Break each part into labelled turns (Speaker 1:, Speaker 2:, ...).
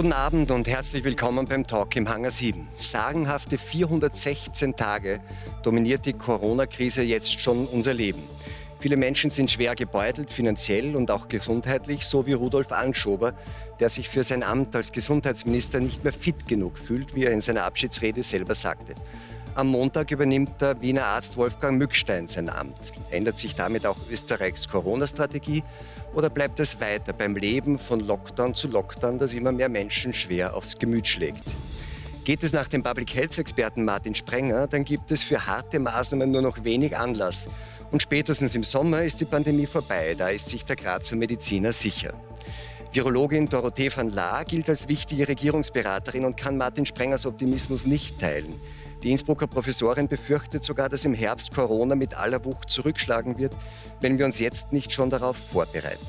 Speaker 1: Guten Abend und herzlich willkommen beim Talk im Hangar 7. Sagenhafte 416 Tage dominiert die Corona-Krise jetzt schon unser Leben. Viele Menschen sind schwer gebeutelt, finanziell und auch gesundheitlich, so wie Rudolf Anschober, der sich für sein Amt als Gesundheitsminister nicht mehr fit genug fühlt, wie er in seiner Abschiedsrede selber sagte. Am Montag übernimmt der Wiener Arzt Wolfgang Mückstein sein Amt. Ändert sich damit auch Österreichs Corona-Strategie oder bleibt es weiter beim Leben von Lockdown zu Lockdown, das immer mehr Menschen schwer aufs Gemüt schlägt? Geht es nach dem Public Health-Experten Martin Sprenger, dann gibt es für harte Maßnahmen nur noch wenig Anlass. Und spätestens im Sommer ist die Pandemie vorbei, da ist sich der Grazer Mediziner sicher. Virologin Dorothee van Laar gilt als wichtige Regierungsberaterin und kann Martin Sprengers Optimismus nicht teilen. Die Innsbrucker Professorin befürchtet sogar, dass im Herbst Corona mit aller Wucht zurückschlagen wird, wenn wir uns jetzt nicht schon darauf vorbereiten.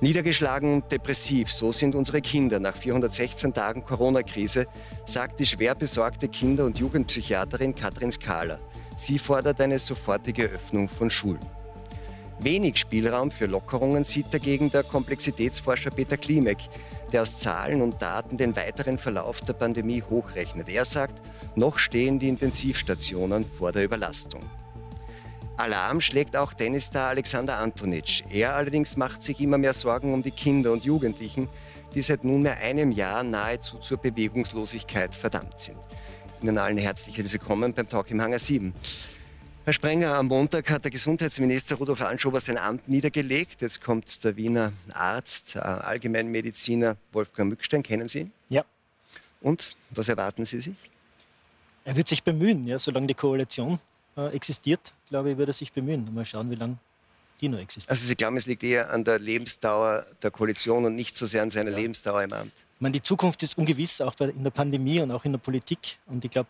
Speaker 1: Niedergeschlagen und depressiv, so sind unsere Kinder nach 416 Tagen Corona-Krise, sagt die schwer besorgte Kinder- und Jugendpsychiaterin Katrin Skala. Sie fordert eine sofortige Öffnung von Schulen. Wenig Spielraum für Lockerungen sieht dagegen der Komplexitätsforscher Peter Klimek, der aus Zahlen und Daten den weiteren Verlauf der Pandemie hochrechnet. Er sagt, noch stehen die Intensivstationen vor der Überlastung. Alarm schlägt auch Tennisstar Alexander Antonic. Er allerdings macht sich immer mehr Sorgen um die Kinder und Jugendlichen, die seit nunmehr einem Jahr nahezu zur Bewegungslosigkeit verdammt sind. Ihnen allen herzlich willkommen beim Talk im Hangar 7. Herr Sprenger, am Montag hat der Gesundheitsminister Rudolf Anschober sein Amt niedergelegt. Jetzt kommt der Wiener Arzt, äh, Allgemeinmediziner Wolfgang Mückstein. Kennen Sie ihn?
Speaker 2: Ja.
Speaker 1: Und was erwarten Sie sich?
Speaker 2: Er wird sich bemühen, ja, solange die Koalition äh, existiert, glaube ich, wird er sich bemühen. Mal schauen, wie lange die noch existiert.
Speaker 1: Also Sie glauben, es liegt eher an der Lebensdauer der Koalition und nicht so sehr an seiner ja. Lebensdauer im Amt?
Speaker 2: Ich meine, die Zukunft ist ungewiss, auch in der Pandemie und auch in der Politik. Und ich glaube,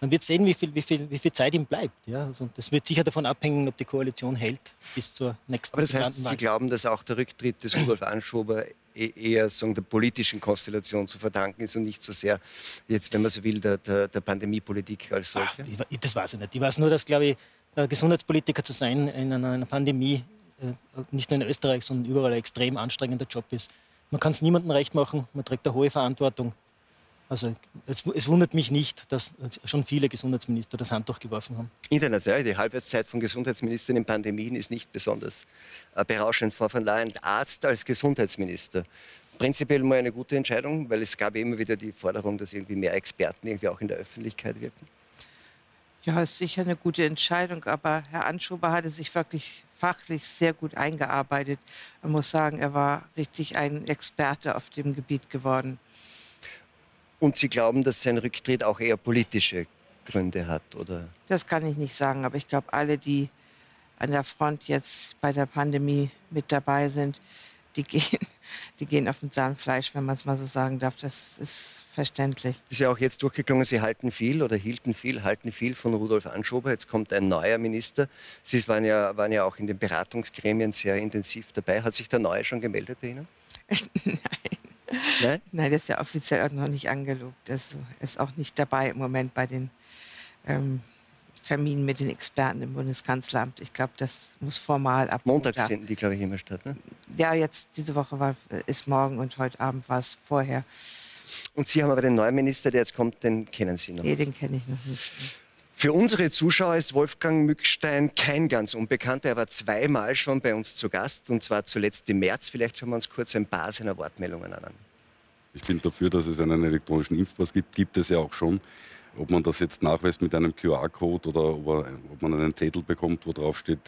Speaker 2: man wird sehen, wie viel, wie viel, wie viel Zeit ihm bleibt. Ja? Also das wird sicher davon abhängen, ob die Koalition hält bis zur nächsten
Speaker 1: Aber das heißt, Sie glauben, dass auch der Rücktritt des Rudolf Anschober e-, eher sagen, der politischen Konstellation zu verdanken ist und nicht so sehr, jetzt, wenn man so will, der, der, der Pandemiepolitik als solche?
Speaker 2: Ach, das weiß ich nicht. Ich weiß nur, dass, glaube ich, Gesundheitspolitiker zu sein in einer Pandemie, äh, nicht nur in Österreich, sondern überall ein extrem anstrengender Job ist. Man kann es niemandem recht machen, man trägt eine hohe Verantwortung. Also es, es, wundert mich nicht, dass schon viele Gesundheitsminister das Handtuch geworfen haben.
Speaker 1: International, die Halbwertszeit von Gesundheitsministern in Pandemien ist nicht besonders äh, berauschend. Frau von Leyen, Arzt als Gesundheitsminister. Prinzipiell mal eine gute Entscheidung, weil es gab immer wieder die Forderung, dass irgendwie mehr Experten irgendwie auch in der Öffentlichkeit wirken.
Speaker 3: Ja, ist sicher eine gute Entscheidung, aber Herr Anschober hatte sich wirklich fachlich sehr gut eingearbeitet. Man muss sagen, er war richtig ein Experte auf dem Gebiet geworden.
Speaker 1: Und Sie glauben, dass sein Rücktritt auch eher politische Gründe hat, oder?
Speaker 3: Das kann ich nicht sagen, aber ich glaube, alle, die an der Front jetzt bei der Pandemie mit dabei sind, die gehen, die gehen auf dem Zahnfleisch, wenn man es mal so sagen darf. Das ist verständlich.
Speaker 1: Ist ja auch jetzt durchgeklungen, Sie halten viel oder hielten viel, halten viel von Rudolf Anschober. Jetzt kommt ein neuer Minister. Sie waren ja, waren ja auch in den Beratungsgremien sehr intensiv dabei. Hat sich der Neue schon gemeldet bei Ihnen?
Speaker 3: Nein. Nein? Nein, das ist ja offiziell auch noch nicht angelobt. Das ist auch nicht dabei im Moment bei den ähm, Terminen mit den Experten im Bundeskanzleramt. Ich glaube, das muss formal ab.
Speaker 1: Montags finden die, glaube ich, immer statt, ne?
Speaker 3: Ja, jetzt diese Woche war, ist morgen und heute Abend war es vorher.
Speaker 1: Und Sie haben aber den neuen Minister, der jetzt kommt, den kennen Sie noch?
Speaker 3: Nee, den kenne ich noch nicht.
Speaker 1: Für unsere Zuschauer ist Wolfgang Mückstein kein ganz Unbekannter. Er war zweimal schon bei uns zu Gast und zwar zuletzt im März. Vielleicht schauen wir uns kurz ein paar seiner Wortmeldungen an.
Speaker 4: Ich bin dafür, dass es einen elektronischen Impfpass gibt. Gibt es ja auch schon. Ob man das jetzt nachweist mit einem QR-Code oder ob man einen Zettel bekommt, wo drauf steht,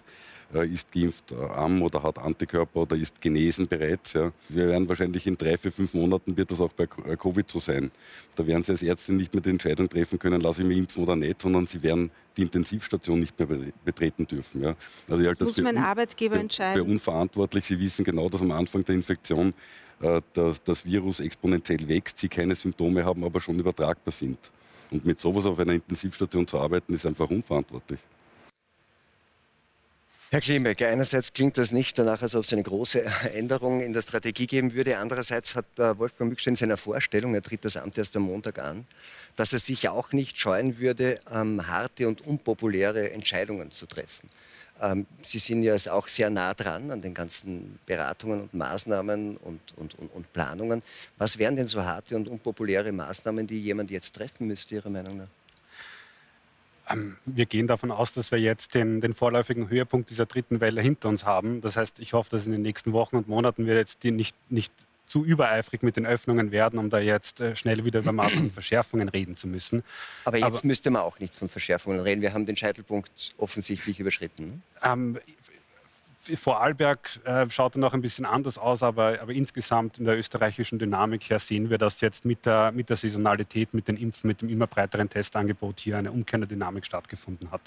Speaker 4: ist geimpft äh, am oder hat Antikörper oder ist genesen bereits. Ja. Wir werden wahrscheinlich in drei, vier, fünf Monaten wird das auch bei äh, Covid so sein. Da werden Sie als Ärzte nicht mehr die Entscheidung treffen können, lasse ich mich impfen oder nicht, sondern Sie werden die Intensivstation nicht mehr betreten dürfen. Ja.
Speaker 3: Also das muss mein Arbeitgeber
Speaker 4: für,
Speaker 3: entscheiden.
Speaker 4: Für unverantwortlich. Sie wissen genau, dass am Anfang der Infektion äh, das, das Virus exponentiell wächst, Sie keine Symptome haben, aber schon übertragbar sind. Und mit sowas auf einer Intensivstation zu arbeiten, ist einfach unverantwortlich.
Speaker 1: Herr Klimek, einerseits klingt das nicht danach, als ob es eine große Änderung in der Strategie geben würde. Andererseits hat Wolfgang Mückstein in seiner Vorstellung, er tritt das Amt erst am Montag an, dass er sich auch nicht scheuen würde, ähm, harte und unpopuläre Entscheidungen zu treffen. Ähm, Sie sind ja auch sehr nah dran an den ganzen Beratungen und Maßnahmen und, und, und, und Planungen. Was wären denn so harte und unpopuläre Maßnahmen, die jemand jetzt treffen müsste, Ihrer Meinung nach?
Speaker 5: Ähm, wir gehen davon aus, dass wir jetzt den, den, vorläufigen Höhepunkt dieser dritten Welle hinter uns haben. Das heißt, ich hoffe, dass in den nächsten Wochen und Monaten wir jetzt die nicht, nicht zu übereifrig mit den Öffnungen werden, um da jetzt äh, schnell wieder über und Verschärfungen reden zu müssen.
Speaker 1: Aber jetzt Aber, müsste man auch nicht von Verschärfungen reden. Wir haben den Scheitelpunkt offensichtlich überschritten. Ähm,
Speaker 5: Vorarlberg äh, schaut dann noch ein bisschen anders aus, aber, aber, insgesamt in der österreichischen Dynamik her sehen wir, dass jetzt mit der, mit der Saisonalität, mit den Impfen, mit dem immer breiteren Testangebot hier eine Umkehr der Dynamik stattgefunden hat.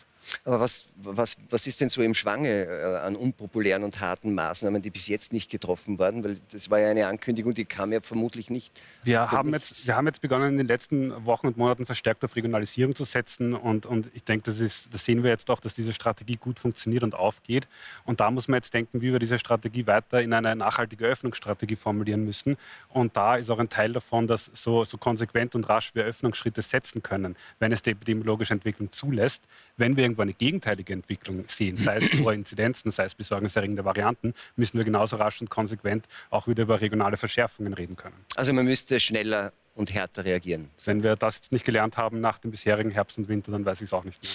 Speaker 1: Aber was, was, was ist denn so im Schwange äh, an unpopulären und harten Maßnahmen, die bis jetzt nicht getroffen wurden? Weil das war ja eine Ankündigung, die kam ja vermutlich nicht.
Speaker 5: Wir haben, jetzt, wir haben jetzt begonnen, in den letzten Wochen und Monaten verstärkt auf Regionalisierung zu setzen. Und, und ich denke, das, ist, das sehen wir jetzt auch, dass diese Strategie gut funktioniert und aufgeht. Und da muss man jetzt denken, wie wir diese Strategie weiter in eine nachhaltige Öffnungsstrategie formulieren müssen. Und da ist auch ein Teil davon, dass so, so konsequent und rasch wir Öffnungsschritte setzen können, wenn es die epidemiologische Entwicklung zulässt. Wenn wir irgendwo eine gegenteilige Entwicklung sehen, sei es hohe Inzidenzen, sei es besorgniserregende Varianten, müssen wir genauso rasch und konsequent auch wieder über regionale Verschärfungen reden können.
Speaker 1: Also man müsste schneller und härter reagieren.
Speaker 5: Wenn wir das jetzt nicht gelernt haben nach dem bisherigen Herbst und Winter, dann weiß ich es auch nicht mehr.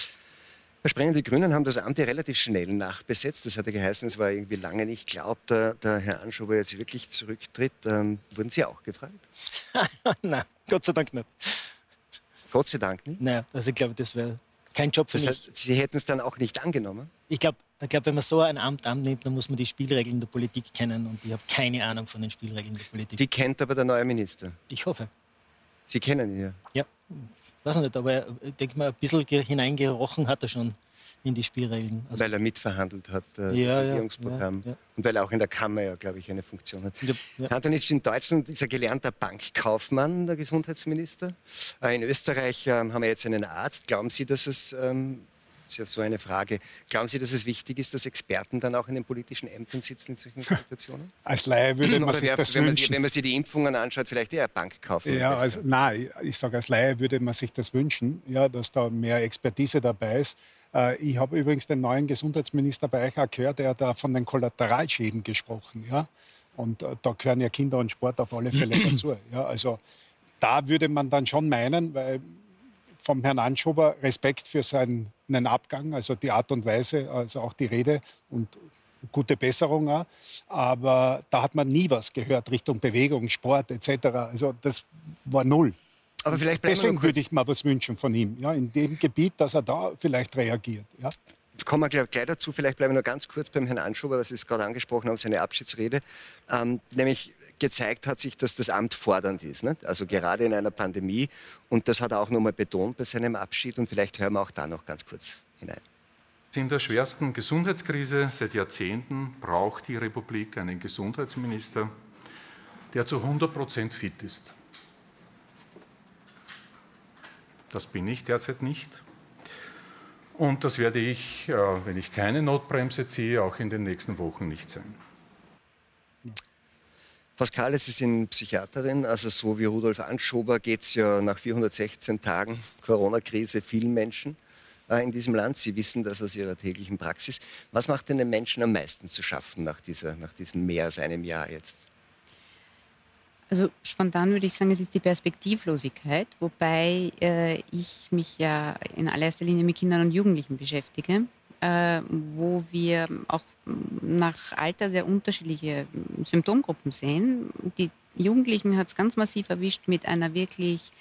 Speaker 1: Herr Sprenger, die Grünen haben das Amt ja relativ schnell nachbesetzt. Das hatte geheißen, es war irgendwie lange nicht glaubt, der, der Herr Anschober jetzt wirklich zurücktritt. Ähm, wurden Sie auch gefragt?
Speaker 2: Nein, Gott sei Dank nicht.
Speaker 1: Gott sei Dank nicht?
Speaker 2: Nein, also ich glaube, das wäre kein Job für das heißt,
Speaker 1: mich. Sie hätten es dann auch nicht angenommen?
Speaker 2: Ich glaube, ich glaub, wenn man so ein Amt annimmt, dann muss man die Spielregeln der Politik kennen. Und ich habe keine Ahnung von den Spielregeln der Politik.
Speaker 1: Die kennt aber der neue Minister?
Speaker 2: Ich hoffe.
Speaker 1: Sie kennen ihn ja?
Speaker 2: Ja, weiß nicht, aber ich denke mal, ein bisschen hineingerochen hat er schon in die Spielregeln.
Speaker 1: Also weil er mitverhandelt hat, äh, ja, das Regierungsprogramm. Ja, ja. Und weil er auch in der Kammer ja, glaube ich, eine Funktion hat. Ja, ja. Hantanitsch in Deutschland ist er gelernter Bankkaufmann, der Gesundheitsminister. Äh, in Österreich ähm, haben wir jetzt einen Arzt. Glauben Sie, dass es ähm, das ist ja so eine Frage. Glauben Sie, dass es wichtig ist, dass Experten dann auch in den politischen Ämtern sitzen in solchen Situationen?
Speaker 6: Als Laie würde man sich wer, das
Speaker 1: wenn
Speaker 6: wünschen.
Speaker 1: Man, wenn man sich die Impfungen anschaut, vielleicht eher Bank kaufen.
Speaker 6: Ja, also, nein, ich sage, als Laie würde man sich das wünschen, ja, dass da mehr Expertise dabei ist. Äh, ich habe übrigens den neuen Gesundheitsminister bei euch auch gehört, der hat da von den Kollateralschäden gesprochen. Ja? Und äh, da gehören ja Kinder und Sport auf alle Fälle dazu. Ja? Also da würde man dann schon meinen, weil vom Herrn Anschober Respekt für seinen Abgang, also die Art und Weise, also auch die Rede und gute Besserung auch. Aber da hat man nie was gehört Richtung Bewegung, Sport etc. Also das war null. Aber vielleicht Deswegen würde ich mal was wünschen von ihm, ja, in dem Gebiet, dass er da vielleicht reagiert. Ja.
Speaker 1: Kommen wir gleich, dazu. Vielleicht bleiben wir nur ganz kurz beim Herrn Anschober, was Sie es gerade angesprochen haben, seine Abschiedsrede. Ähm, nämlich gezeigt hat sich, dass das Amt fordernd ist. Ne? Also gerade in einer Pandemie. Und das hat er auch nochmal betont bei seinem Abschied. Und vielleicht hören wir auch da noch ganz kurz hinein.
Speaker 7: In der schwersten Gesundheitskrise seit Jahrzehnten braucht die Republik einen Gesundheitsminister, der zu 100 Prozent fit ist. Das bin ich derzeit nicht. Und das werde ich, äh, wenn ich keine Notbremse ziehe, auch in den nächsten Wochen nicht sein.
Speaker 1: Pascal, Sie sind Psychiaterin, also so wie Rudolf Anschober geht es ja nach 416 Tagen Corona-Krise vielen Menschen äh, in diesem Land. Sie wissen das aus Ihrer täglichen Praxis. Was macht denn den Menschen am meisten zu schaffen nach, dieser, nach diesem mehr als einem Jahr jetzt?
Speaker 8: Also spontan würde ich sagen, es ist die Perspektivlosigkeit, wobei äh, ich mich ja in allererster Linie mit Kindern und Jugendlichen beschäftige, äh, wo wir auch nach Alter sehr unterschiedliche Symptomgruppen sehen. Die Jugendlichen hat es ganz massiv erwischt mit einer wirklich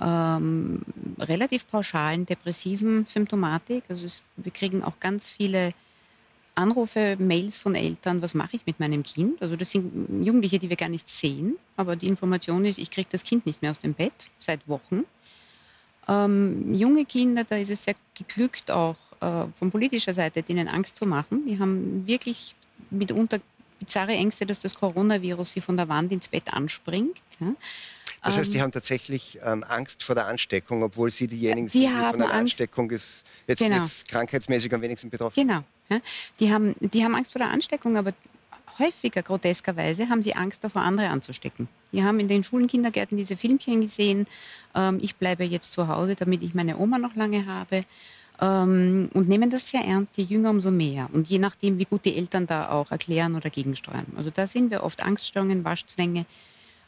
Speaker 8: ähm, relativ pauschalen depressiven Symptomatik. Also es, wir kriegen auch ganz viele Anrufe, Mails von Eltern, was mache ich mit meinem Kind? Also das sind Jugendliche, die wir gar nicht sehen, aber die Information ist, ich kriege das Kind nicht mehr aus dem Bett seit Wochen. Ähm, junge Kinder, da ist es sehr geglückt auch äh, von politischer Seite, denen Angst zu machen. Die haben wirklich mitunter bizarre Ängste, dass das Coronavirus sie von der Wand ins Bett anspringt. Ja.
Speaker 1: Das heißt, die ähm, haben tatsächlich ähm, Angst vor der Ansteckung, obwohl sie diejenigen die sind, die von der Angst, Ansteckung ist, jetzt, genau. jetzt krankheitsmäßig am wenigsten betroffen
Speaker 8: Genau, Ja? Die, haben, die haben Angst vor der Ansteckung, aber häufiger groteskerweise haben sie Angst davor, andere anzustecken. Die haben in den Schulen, Kindergärten diese Filmchen gesehen. Ähm, ich bleibe jetzt zu Hause, damit ich meine Oma noch lange habe. Ähm, und nehmen das sehr ernst, je jünger umso mehr. Und je nachdem, wie gut die Eltern da auch erklären oder gegensteuern. Also da sehen wir oft Angststörungen, Waschzwänge,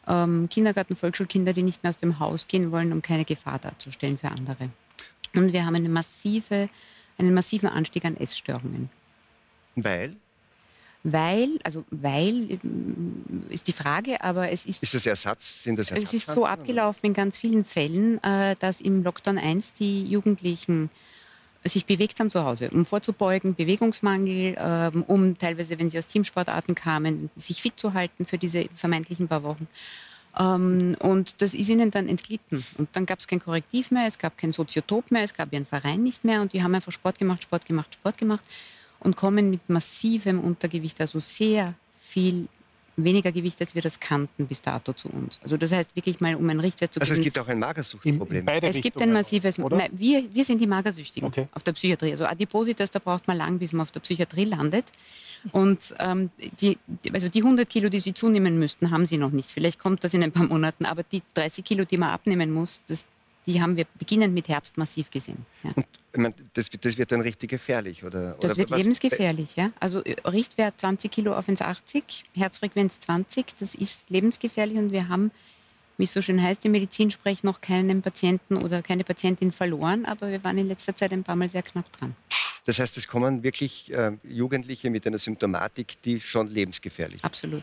Speaker 8: ähm, Kindergarten, Volksschulkinder, die nicht mehr aus dem Haus gehen wollen, um keine Gefahr darzustellen für andere. Und wir haben eine massive, einen massiven Anstieg an Essstörungen.
Speaker 1: Weil?
Speaker 8: Weil, also weil äh, ist die Frage, aber es ist.
Speaker 1: Ist das Ersatz? Sind das
Speaker 8: Es ist so abgelaufen in ganz vielen Fällen, äh, dass im Lockdown 1 die Jugendlichen sich bewegt haben zu Hause, um vorzubeugen, Bewegungsmangel, ähm, um teilweise, wenn sie aus Teamsportarten kamen, sich fit zu halten für diese vermeintlichen paar Wochen. Ähm, und das ist ihnen dann entglitten. Und dann gab es kein Korrektiv mehr, es gab kein Soziotop mehr, es gab ihren Verein nicht mehr und die haben einfach Sport gemacht, Sport gemacht, Sport gemacht und kommen mit massivem Untergewicht, also sehr viel weniger Gewicht, als wir das kannten bis dato zu uns. Also das heißt wirklich mal, um einen Richtwert zu
Speaker 1: Also es gibt auch ein Magersuchtproblem.
Speaker 8: Es gibt ein massives, oder? wir, wir sind die Magersüchtigen okay. auf der Psychiatrie. Also Adipositas, da braucht man lang, bis man auf der Psychiatrie landet. Und ähm, die, also die 100 Kilo, die sie zunehmen müssten, haben sie noch nicht. Vielleicht kommt das in ein paar Monaten, aber die 30 Kilo, die man abnehmen muss, das, die haben wir beginnend mit Herbst massiv gesehen. Ja.
Speaker 1: Und meine, das, das, wird dann richtig gefährlich, oder?
Speaker 8: Das
Speaker 1: oder
Speaker 8: wird was? lebensgefährlich, ja. Also äh, Richtwert 20 Kilo auf 1,80, Herzfrequenz 20, das ist lebensgefährlich und wir haben, wie es so schön heißt, im Medizinsprech noch keinen Patienten oder keine Patientin verloren, aber wir waren in letzter Zeit ein paar Mal sehr knapp dran.
Speaker 1: Das heißt, es kommen wirklich äh, Jugendliche mit einer Symptomatik, die schon lebensgefährlich ist.
Speaker 8: Absolut.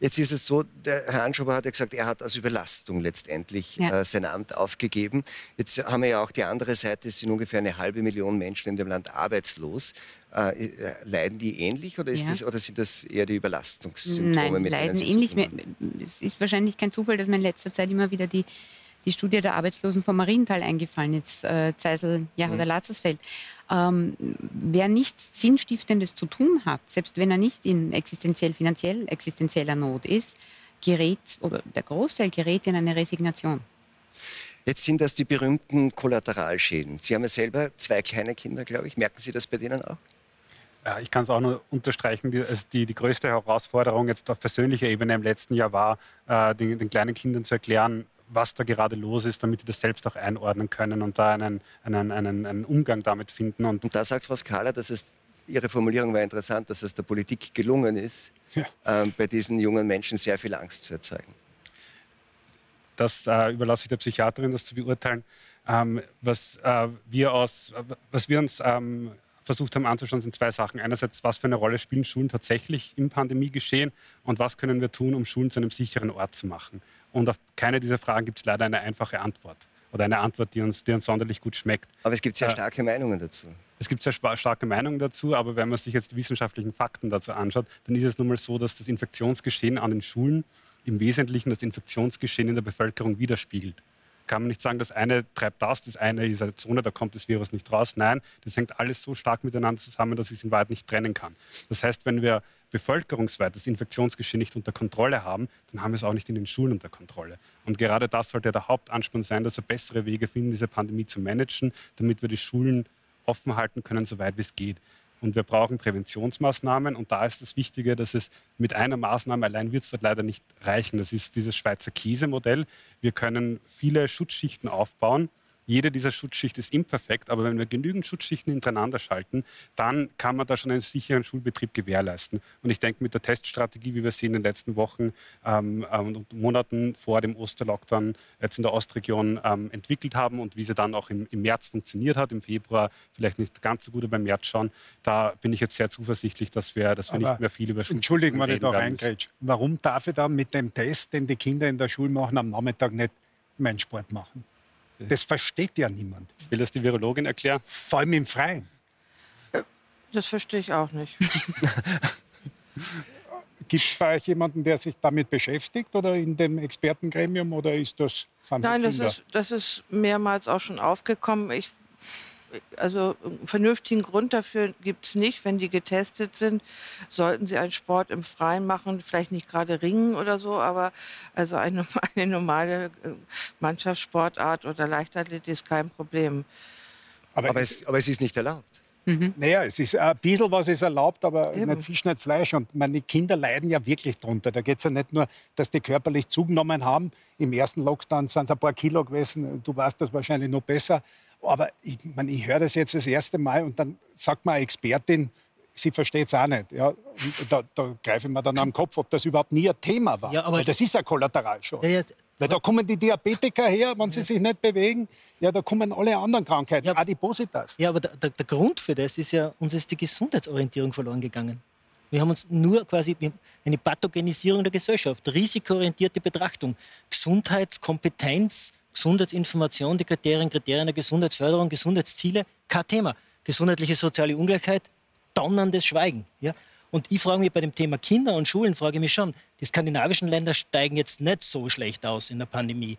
Speaker 1: Jetzt ist es so, der Herr Anschober hat ja gesagt, er hat aus Überlastung letztendlich ja. äh, sein Amt aufgegeben. Jetzt haben wir ja auch die andere Seite, es sind ungefähr eine halbe Million Menschen in dem Land arbeitslos. Äh, äh leiden die ähnlich oder, ist ja. das, oder sind das eher die Überlastungssymptome?
Speaker 8: Nein, mit leiden ähnlich. Es ist wahrscheinlich kein Zufall, dass man in letzter Zeit immer wieder die die Studie der Arbeitslosen vom Mariental eingefallen, jetzt äh, Zeisel ja, mhm. oder Latzersfeld. Ähm, wer nichts Sinnstiftendes zu tun hat, selbst wenn er nicht in existenziell, finanziell existenzieller Not ist, gerät, oder der Großteil gerät in eine Resignation.
Speaker 1: Jetzt sind das die berühmten Kollateralschäden. Sie haben ja selber zwei kleine Kinder, glaube ich. Merken Sie das bei denen auch?
Speaker 5: Ja, ich kann es auch nur unterstreichen. Die, also die, die, größte Herausforderung jetzt auf persönlicher Ebene im letzten Jahr war, äh, den, den, kleinen Kindern zu erklären, was da gerade los ist, damit die das selbst auch einordnen können und da einen, einen, einen, einen Umgang damit finden.
Speaker 1: Und, und da sagt Frau Skala, dass es, Ihre Formulierung war interessant, dass es der Politik gelungen ist, ja. ähm, bei diesen jungen Menschen sehr viel Angst zu erzeugen.
Speaker 5: Das äh, überlasse ich der Psychiaterin, das zu beurteilen. Ähm, was, äh, wir aus, was wir uns ähm, versucht haben anzuschauen, sind zwei Sachen. Einerseits, was für eine Rolle spielen Schulen tatsächlich im Pandemiegeschehen und was können wir tun, um Schulen zu einem sicheren Ort zu machen. Und auf keine dieser Fragen gibt es leider eine einfache Antwort oder eine Antwort, die uns, die uns sonderlich gut schmeckt.
Speaker 1: Aber es gibt sehr äh, starke äh, Meinungen dazu.
Speaker 5: Es gibt sehr starke Meinungen dazu, aber wenn man sich jetzt die wissenschaftlichen Fakten dazu anschaut, dann ist es nun mal so, dass das Infektionsgeschehen an den Schulen im Wesentlichen das Infektionsgeschehen in der Bevölkerung widerspiegelt kann man nicht sagen, das eine treibt das, das eine ist eine Zone, da kommt das Virus nicht raus. Nein, das hängt alles so stark miteinander zusammen, dass ich es in Wahrheit nicht trennen kann. Das heißt, wenn wir bevölkerungsweit das Infektionsgeschehen nicht unter Kontrolle haben, dann haben wir es auch nicht in den Schulen unter Kontrolle. Und gerade das sollte der Hauptansporn sein, dass wir bessere Wege finden, diese Pandemie zu managen, damit wir die Schulen offen halten können, soweit wie es geht. Und wir brauchen Präventionsmaßnahmen. Und da ist das Wichtige, dass es mit einer Maßnahme allein wird es dort leider nicht reichen. Das ist dieses Schweizer Käsemodell. Wir können viele Schutzschichten aufbauen jede dieser Schutzschichten ist imperfekt, aber wenn wir genügend Schutzschichten hintereinander schalten, dann kann man da schon einen sicheren Schulbetrieb gewährleisten. Und ich denke, mit der Teststrategie, wie wir sie in den letzten Wochen ähm, und Monaten vor dem Osterlockdown jetzt in der Ostregion ähm, entwickelt haben und wie sie dann auch im, im, März funktioniert hat, im Februar vielleicht nicht ganz so gut, aber im März schon, da bin ich jetzt sehr zuversichtlich, dass wir, dass wir nicht mehr viel über
Speaker 6: Schule Entschuldigen, wenn ich da reingrätsche. Warum darf ich da mit dem Test, den die Kinder in der Schule machen, am Nachmittag nicht meinen Sport machen? Das versteht ja niemand.
Speaker 5: Will das die Virologin erklären?
Speaker 6: Vor allem im Freien.
Speaker 3: Äh, das verstehe ich auch nicht.
Speaker 6: Gibt es bei euch jemanden, der sich damit beschäftigt oder in dem Expertengremium oder ist das
Speaker 3: Nein, das ist, das ist mehrmals auch schon aufgekommen. Ich also einen vernünftigen Grund dafür gibt es nicht. Wenn die getestet sind, sollten sie einen Sport im Freien machen, vielleicht nicht gerade Ringen oder so, aber also eine, eine normale äh, Mannschaftssportart oder Leichtathletik ist kein Problem.
Speaker 1: Aber, aber, es, aber es ist nicht erlaubt.
Speaker 6: Mhm. Naja, es ist ein bisschen was ist erlaubt, aber Eben. nicht Fisch, nicht Fleisch. Und meine Kinder leiden ja wirklich drunter. Da geht es ja nicht nur, dass die körperlich zugenommen haben. Im ersten Lockdown sind es ein paar Kilo gewesen. Du weißt das wahrscheinlich noch besser. Aber ich, meine, ich höre das jetzt das erste Mal und dann sagt mir eine Expertin, sie versteht es auch nicht. Ja, da, da greife ich mir dann am Kopf, ob das überhaupt nie ein Thema war. Ja, aber Weil das ist ein Kollateralschaden. Ja, ja, Weil da kommen die Diabetiker her, wenn sie sich nicht bewegen. Ja, da kommen alle anderen Krankheiten, ja, Adipositas.
Speaker 2: Ja, aber der, der, der, Grund für das ist ja, uns ist die Gesundheitsorientierung verloren gegangen. Wir haben uns nur quasi eine Pathogenisierung der Gesellschaft, risikoorientierte Betrachtung, Gesundheitskompetenz, Gesundheitsinformation, die Kriterien, Kriterien der Gesundheitsförderung, Gesundheitsziele, kein Thema. Gesundheitliche soziale Ungleichheit, donnerndes Schweigen. Ja? Und ich frage mich bei dem Thema Kinder und Schulen, frage ich mich schon, die skandinavischen Länder steigen jetzt nicht so schlecht aus in der Pandemie.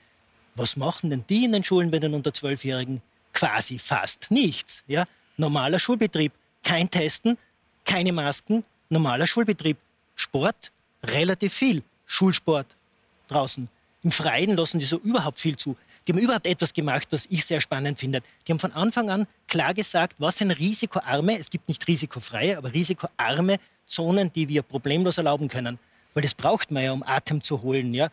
Speaker 2: Was machen denn die in den Schulen bei den unter Zwölfjährigen? Quasi fast nichts. Ja? Normaler Schulbetrieb, kein Testen, keine Masken, normaler Schulbetrieb. Sport, relativ viel. Schulsport draußen. Im Freien lassen die so überhaupt viel zu. Die haben überhaupt etwas gemacht, was ich sehr spannend finde. Die haben von Anfang an klar gesagt, was sind risikoarme, es gibt nicht risikofreie, aber risikoarme Zonen, die wir problemlos erlauben können. Weil das braucht man ja, um Atem zu holen. Ja?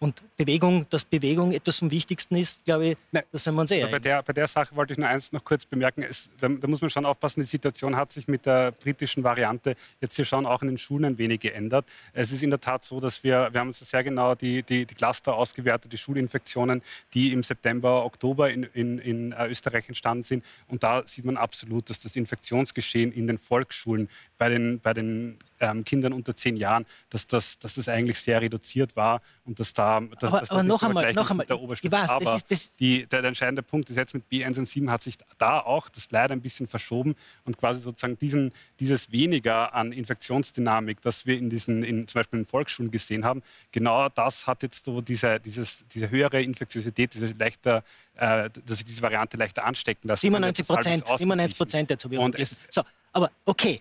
Speaker 2: Und Bewegung, dass Bewegung etwas vom Wichtigsten ist, glaube ich, Nein. das sind wir uns eh
Speaker 5: bei der, bei der Sache wollte ich nur eins noch kurz bemerken. Es, da, da, muss man schon aufpassen, die Situation hat sich mit der britischen Variante jetzt hier schon auch in den Schulen ein wenig geändert. Es ist in der Tat so, dass wir, wir haben uns sehr genau die, die, die Cluster ausgewertet, die Schulinfektionen, die im September, Oktober in, in, in äh, Österreich entstanden sind. Und da sieht man absolut, dass das Infektionsgeschehen in den Volksschulen bei den, bei den ähm, Kindern unter zehn Jahren, dass das, dass das eigentlich sehr reduziert war und dass da dass,
Speaker 2: aber, dass aber noch einmal, noch einmal,
Speaker 5: der ich weiß, aber das ist, das die, der, der, entscheidende Punkt ist jetzt mit B117 hat sich da auch das leider ein bisschen verschoben und quasi sozusagen diesen, dieses weniger an Infektionsdynamik, das wir in diesen, in, zum Beispiel in Volksschulen gesehen haben, genau das hat jetzt so diese, dieses, diese höhere Infektiosität, diese leichter äh, dass sich diese Variante leichter anstecken lässt.
Speaker 2: 97 Prozent, 97 Prozent ich und So, aber okay,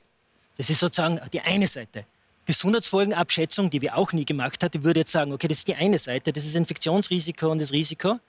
Speaker 2: das ist sozusagen die eine Seite. Gesundheitsfolgenabschätzung, die wir auch nie gemacht haben, würde jetzt sagen, okay, das ist die eine Seite, das ist Infektionsrisiko und das Risiko.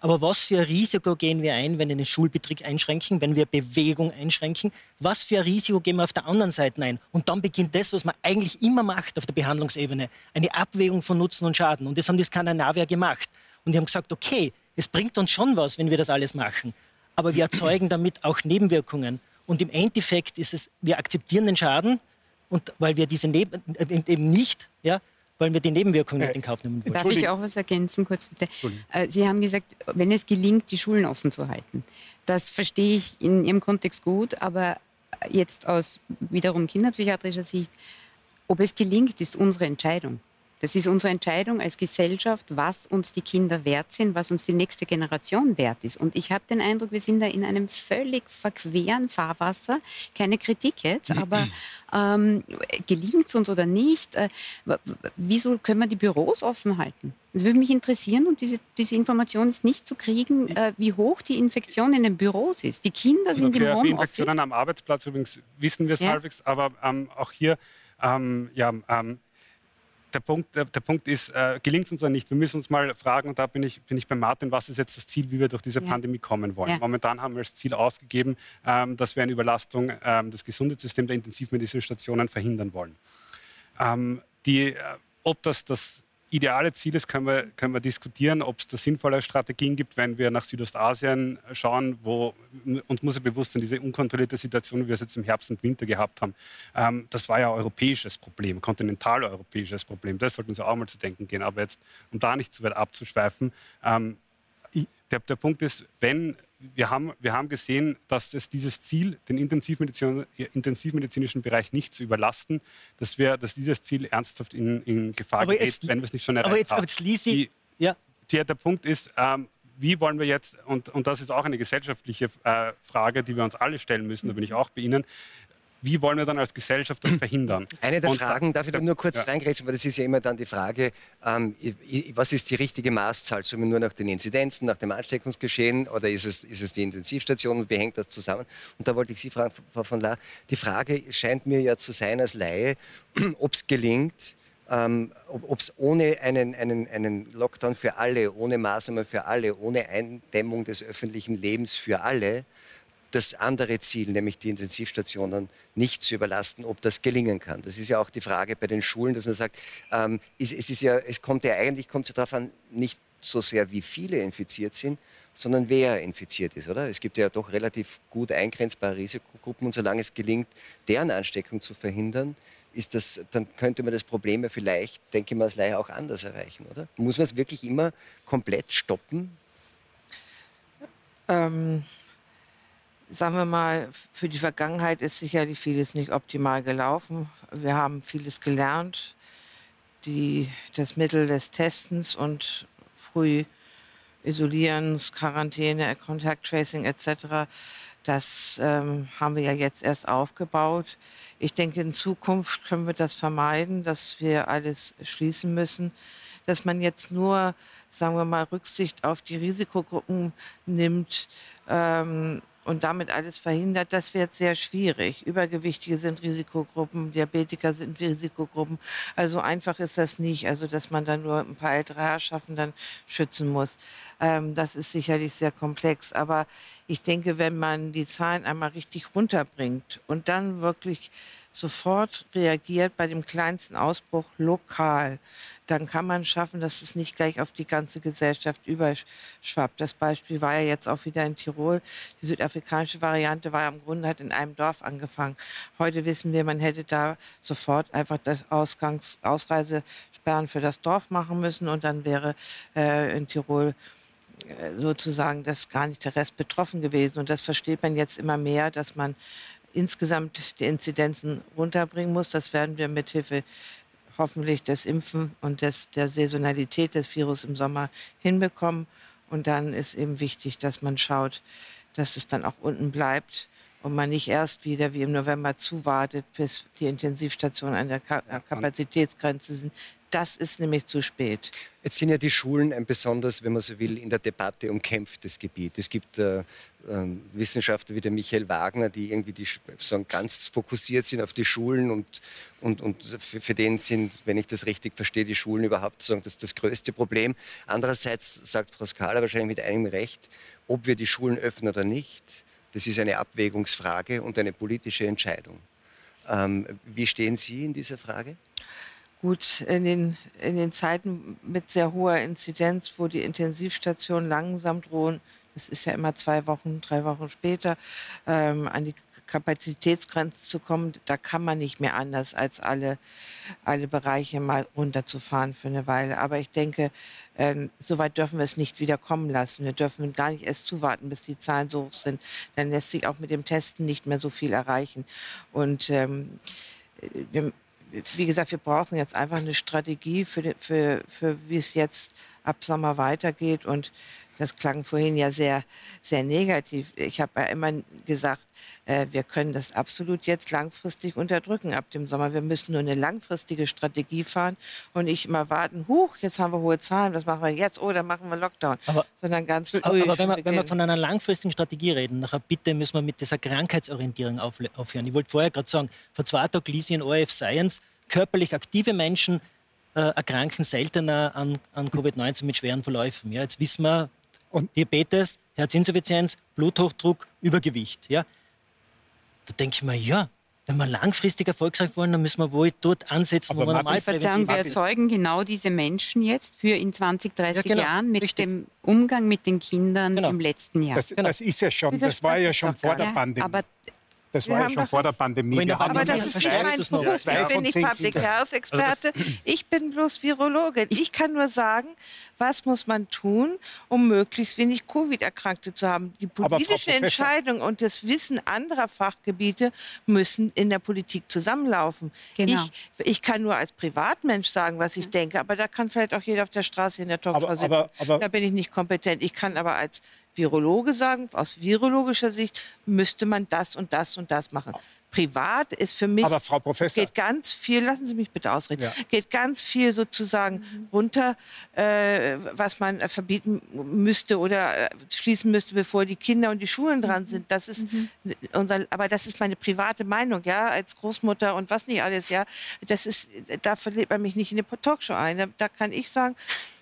Speaker 2: Aber was für ein Risiko gehen wir ein, wenn wir den Schulbetrieb einschränken, wenn wir Bewegung einschränken? Was für ein Risiko gehen wir auf der anderen Seite ein? Und dann beginnt das, was man eigentlich immer macht auf der Behandlungsebene, eine Abwägung von Nutzen und Schaden. Und das haben die Skandinavier gemacht. Und die haben gesagt, okay, es bringt uns schon was, wenn wir das alles machen. Aber wir erzeugen damit auch Nebenwirkungen. Und im Endeffekt ist es, wir akzeptieren den Schaden, und weil wir diese Neben äh, eben nicht, ja, weil wir die Nebenwirkungen nicht in Kauf nehmen wollen.
Speaker 8: Darf ich auch was ergänzen, kurz bitte? Äh, Sie haben gesagt, wenn es gelingt, die Schulen offen zu halten. Das verstehe ich in Ihrem Kontext gut, aber jetzt aus wiederum kinderpsychiatrischer Sicht, ob es gelingt, ist unsere Entscheidung. Das ist unsere Entscheidung als Gesellschaft, was uns die Kinder wert sind, was uns die nächste Generation wert ist. Und ich habe den Eindruck, wir sind da in einem völlig verqueren Fahrwasser. Keine Kritik jetzt, aber ähm, gelingt es uns oder nicht? Äh, wieso können wir die Büros offen halten? Es würde mich interessieren, und diese, diese Information ist nicht zu kriegen, äh, wie hoch die Infektion in den Büros ist. Die Kinder sind okay, im Homeoffice.
Speaker 5: Infektionen am Arbeitsplatz übrigens wissen wir es ja. halbwegs, aber ähm, auch hier ähm, ja, ähm, der Punkt, der, der Punkt ist, äh, gelingt es uns oder nicht? Wir müssen uns mal fragen, und da bin ich, bin ich bei Martin, was ist jetzt das Ziel, wie wir durch diese ja. Pandemie kommen wollen? Ja. Momentan haben wir als Ziel ausgegeben, ähm, dass wir eine Überlastung ähm, des Gesundheitssystems der intensivmedizinischen Stationen verhindern wollen. Ähm, die, äh, ob das das ideale Ziel ist, können wir, können wir diskutieren, ob es da sinnvolle Strategien gibt, wenn wir nach Südostasien schauen, wo uns muss ja bewusst sein, diese unkontrollierte Situation, wie wir es jetzt im Herbst und Winter gehabt haben, ähm, das war ja ein europäisches Problem, kontinentaleuropäisches Problem. Das sollten uns auch mal zu denken gehen. Aber jetzt, um da nicht zu weit abzuschweifen, ähm, der, der Punkt ist, wenn wir haben, wir haben gesehen, dass es dieses Ziel, den Intensivmedizin, intensivmedizinischen Bereich nicht zu überlasten, dass, wir, dass dieses Ziel ernsthaft in, in Gefahr aber gerät,
Speaker 2: wenn wir es nicht schon erreicht aber jetzt, haben. Aber jetzt Lisi, die,
Speaker 5: ja. Die, der Punkt ist, ähm, wie wollen wir jetzt, und, und das ist auch eine gesellschaftliche äh, Frage, die wir uns alle stellen müssen, da bin ich auch bei Ihnen, wie wollen wir dann als Gesellschaft das verhindern?
Speaker 1: Eine der und Fragen, darf ich da nur kurz ja. reingrätschen, weil das ist ja immer dann die Frage, ähm, was ist die richtige Maßzahl? Sollen wir nur nach den Inzidenzen, nach dem Ansteckungsgeschehen oder ist es, ist es die Intensivstation und wie hängt das zusammen? Und da wollte ich Sie fragen, Frau von La, die Frage scheint mir ja zu sein als Laie, ob es gelingt, ähm, ob es ohne einen, einen, einen Lockdown für alle, ohne Maßnahmen für alle, ohne Eindämmung des öffentlichen Lebens für alle, das andere Ziel, nämlich die Intensivstationen nicht zu überlasten, ob das gelingen kann. Das ist ja auch die Frage bei den Schulen, dass man sagt, ähm, es, es, ist ja, es kommt ja eigentlich kommt ja darauf an, nicht so sehr, wie viele infiziert sind, sondern wer infiziert ist, oder? Es gibt ja doch relativ gut eingrenzbare Risikogruppen und solange es gelingt, deren Ansteckung zu verhindern, ist das, dann könnte man das Problem ja vielleicht, denke ich mal, als Laie auch anders erreichen, oder? Muss man es wirklich immer komplett stoppen?
Speaker 3: Ähm, sagen wir mal, für die Vergangenheit ist sicherlich vieles nicht optimal gelaufen. Wir haben vieles gelernt. Die, das Mittel des Testens und früh Isolierens, Quarantäne, Contact Tracing etc., das ähm, haben wir ja jetzt erst aufgebaut. Ich denke, in Zukunft können wir das vermeiden, dass wir alles schließen müssen. Dass man jetzt nur, sagen wir mal, Rücksicht auf die Risikogruppen nimmt, ähm, und damit alles verhindert, das wird sehr schwierig. Übergewichtige sind Risikogruppen, Diabetiker sind Risikogruppen. Also einfach ist das nicht, also dass man dann nur ein paar ältere Herrschaften dann schützen muss. Ähm, das ist sicherlich sehr komplex. Aber ich denke, wenn man die Zahlen einmal richtig runterbringt und dann wirklich sofort reagiert bei dem kleinsten Ausbruch lokal, dann kann man schaffen, dass es nicht gleich auf die ganze Gesellschaft überschwappt. Das Beispiel war ja jetzt auch wieder in Tirol. Die südafrikanische Variante war ja im Grunde hat in einem Dorf angefangen. Heute wissen wir, man hätte da sofort einfach das Ausgangs Ausreisesperren für das Dorf machen müssen und dann wäre äh, in Tirol äh, sozusagen das gar nicht der Rest betroffen gewesen. Und das versteht man jetzt immer mehr, dass man insgesamt die Inzidenzen runterbringen muss. Das werden wir mit Hilfe hoffentlich des Impfen und des, der Saisonalität des Virus im Sommer hinbekommen. Und dann ist eben wichtig, dass man schaut, dass es dann auch unten bleibt und man nicht erst wieder wie im November zuwartet, bis die Intensivstationen an der Kapazitätsgrenze sind. Das ist nämlich zu spät.
Speaker 1: Jetzt sind ja die Schulen ein besonders, wenn man so will, in der Debatte umkämpftes Gebiet. Es gibt äh, äh, Wissenschaftler wie der Michael Wagner, die irgendwie die, so ganz fokussiert sind auf die Schulen und, und, und für, für den sind, wenn ich das richtig verstehe, die Schulen überhaupt so das, das größte Problem. Andererseits sagt Frau Skala wahrscheinlich mit einem Recht, ob wir die Schulen öffnen oder nicht, das ist eine Abwägungsfrage und eine politische Entscheidung. Ähm, wie stehen Sie in dieser Frage?
Speaker 3: Gut, in den, in den Zeiten mit sehr hoher Inzidenz, wo die Intensivstationen langsam drohen, das ist ja immer zwei Wochen, drei Wochen später, ähm, an die Kapazitätsgrenzen zu kommen, da kann man nicht mehr anders, als alle, alle Bereiche mal runterzufahren für eine Weile. Aber ich denke, ähm, so weit dürfen wir es nicht wieder kommen lassen. Wir dürfen gar nicht erst zuwarten, bis die Zahlen so hoch sind. Dann lässt sich auch mit dem Testen nicht mehr so viel erreichen. Und ähm, wir, wie gesagt, wir brauchen jetzt einfach eine Strategie für, für, für wie es jetzt ab Sommer weitergeht. Und das klang vorhin ja sehr, sehr negativ. Ich habe ja immer gesagt, äh, wir können das absolut jetzt langfristig unterdrücken ab dem Sommer. Wir müssen nur eine langfristige Strategie fahren und nicht immer warten, huch, jetzt haben wir hohe Zahlen, was machen wir jetzt? Oh, dann machen wir Lockdown.
Speaker 2: Aber, Sondern ganz früh. Aber, aber wenn, wir, wenn wir von einer langfristigen Strategie reden, nachher bitte müssen wir mit dieser Krankheitsorientierung aufhören. Ich wollte vorher gerade sagen, vor zwei Tagen ließ ich in ORF Science, körperlich aktive Menschen äh, erkranken seltener an, an Covid-19 mit schweren Verläufen. Ja, jetzt wissen wir, und Diabetes, Herzinsuffizienz, Bluthochdruck, Übergewicht. Ja? Da denke ich mir, ja, wenn wir langfristig erfolgreich wollen, dann müssen wir wohl dort ansetzen,
Speaker 8: Aber wo wir normal Verzeihung, wir erzeugen genau diese Menschen jetzt für in 20, 30 ja, genau, Jahren mit richtig. dem Umgang mit den Kindern genau. im letzten Jahr.
Speaker 6: Das, das ist ja schon, das war ja schon vor der Pandemie. aber das war ja schon vor der Pandemie.
Speaker 3: Wir aber das ist nicht mein Beruf. Ich bin nicht Public Health Experte. Also ich bin bloß Virologin. Ich kann nur sagen, was muss man tun, um möglichst wenig Covid-Erkrankte zu haben. Die politische Entscheidung und das Wissen anderer Fachgebiete müssen in der Politik zusammenlaufen. Genau. Ich, ich kann nur als Privatmensch sagen, was ich denke, aber da kann vielleicht auch jeder auf der Straße in der Talkshow sitzen. Aber, aber, da bin ich nicht kompetent. Ich kann aber als Virologe sagen, aus virologischer Sicht müsste man das und das und das machen. Privat ist für mich
Speaker 6: Aber Frau Professor
Speaker 3: geht ganz viel. Lassen Sie mich bitte ausreden. Ja. Geht ganz viel sozusagen mhm. runter, äh, was man äh, verbieten müsste oder äh, schließen müsste, bevor die Kinder und die Schulen dran mhm. sind. Das ist mhm. unser, aber das ist meine private Meinung, ja, als Großmutter und was nicht alles, ja. Das ist, da verliert man mich nicht in eine Talkshow ein. Da, da kann ich sagen,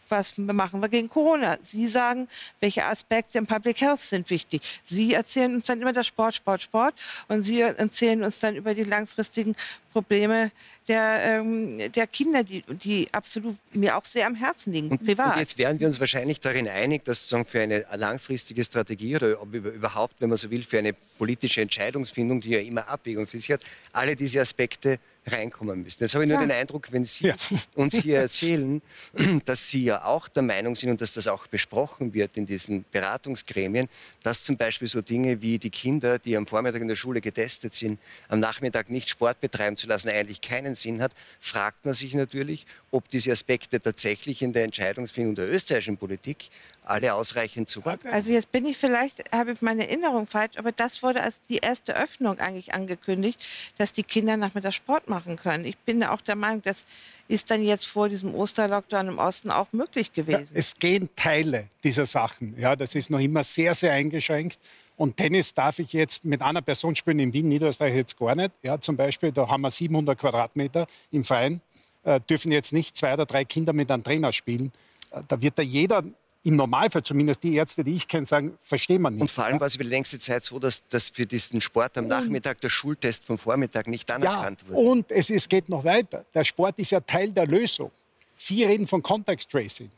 Speaker 3: was machen wir gegen Corona? Sie sagen, welche Aspekte im Public Health sind wichtig. Sie erzählen uns dann immer das Sport, Sport, Sport. Und Sie erzählen uns dann über die langfristigen Probleme der, ähm, der Kinder, die, die absolut mir auch sehr am Herzen liegen,
Speaker 1: und,
Speaker 3: privat.
Speaker 1: Und jetzt wären wir uns wahrscheinlich darin einig, dass sozusagen für eine langfristige Strategie oder überhaupt, wenn man so will, für eine politische Entscheidungsfindung, die ja immer Abwägung für sich hat, alle diese Aspekte reinkommen müssen. Jetzt habe ich nur ja. den Eindruck, wenn Sie ja. uns hier erzählen, dass Sie ja auch der Meinung sind und dass das auch besprochen wird in diesen Beratungsgremien, dass zum Beispiel so Dinge wie die Kinder, die am Vormittag in der Schule getestet sind, am Nachmittag nicht Sport betreiben zu lassen, eigentlich keinen Sinn hat, fragt man sich natürlich, ob diese Aspekte tatsächlich in der Entscheidungsfindung der österreichischen Politik alle ausreichend zurück.
Speaker 3: Also jetzt bin ich vielleicht, habe ich meine Erinnerung falsch, aber das wurde als die erste Öffnung eigentlich angekündigt, dass die Kinder nachmittags Sport machen können. Ich bin auch der Meinung, das ist dann jetzt vor diesem Osterlockdown im Osten auch möglich gewesen.
Speaker 6: Ja, es gehen Teile dieser Sachen. Ja, das ist noch immer sehr, sehr eingeschränkt. Und Tennis darf ich jetzt mit einer Person spielen in Wien, Niederösterreich jetzt gar nicht. Ja, zum Beispiel, da haben wir 700 Quadratmeter im Verein, äh, dürfen jetzt nicht zwei oder drei Kinder mit einem Trainer spielen. Äh, da wird da jeder im Normalfall zumindest die Ärzte, die ich kenne, sagen, verstehen wir nicht.
Speaker 1: Und vor allem war es über die längste Zeit so, dass, dass für diesen Sport am Nachmittag der Schultest vom Vormittag nicht anerkannt
Speaker 6: ja, wurde. Und es, es geht noch weiter. Der Sport ist ja Teil der Lösung. Sie reden von Contact Tracing.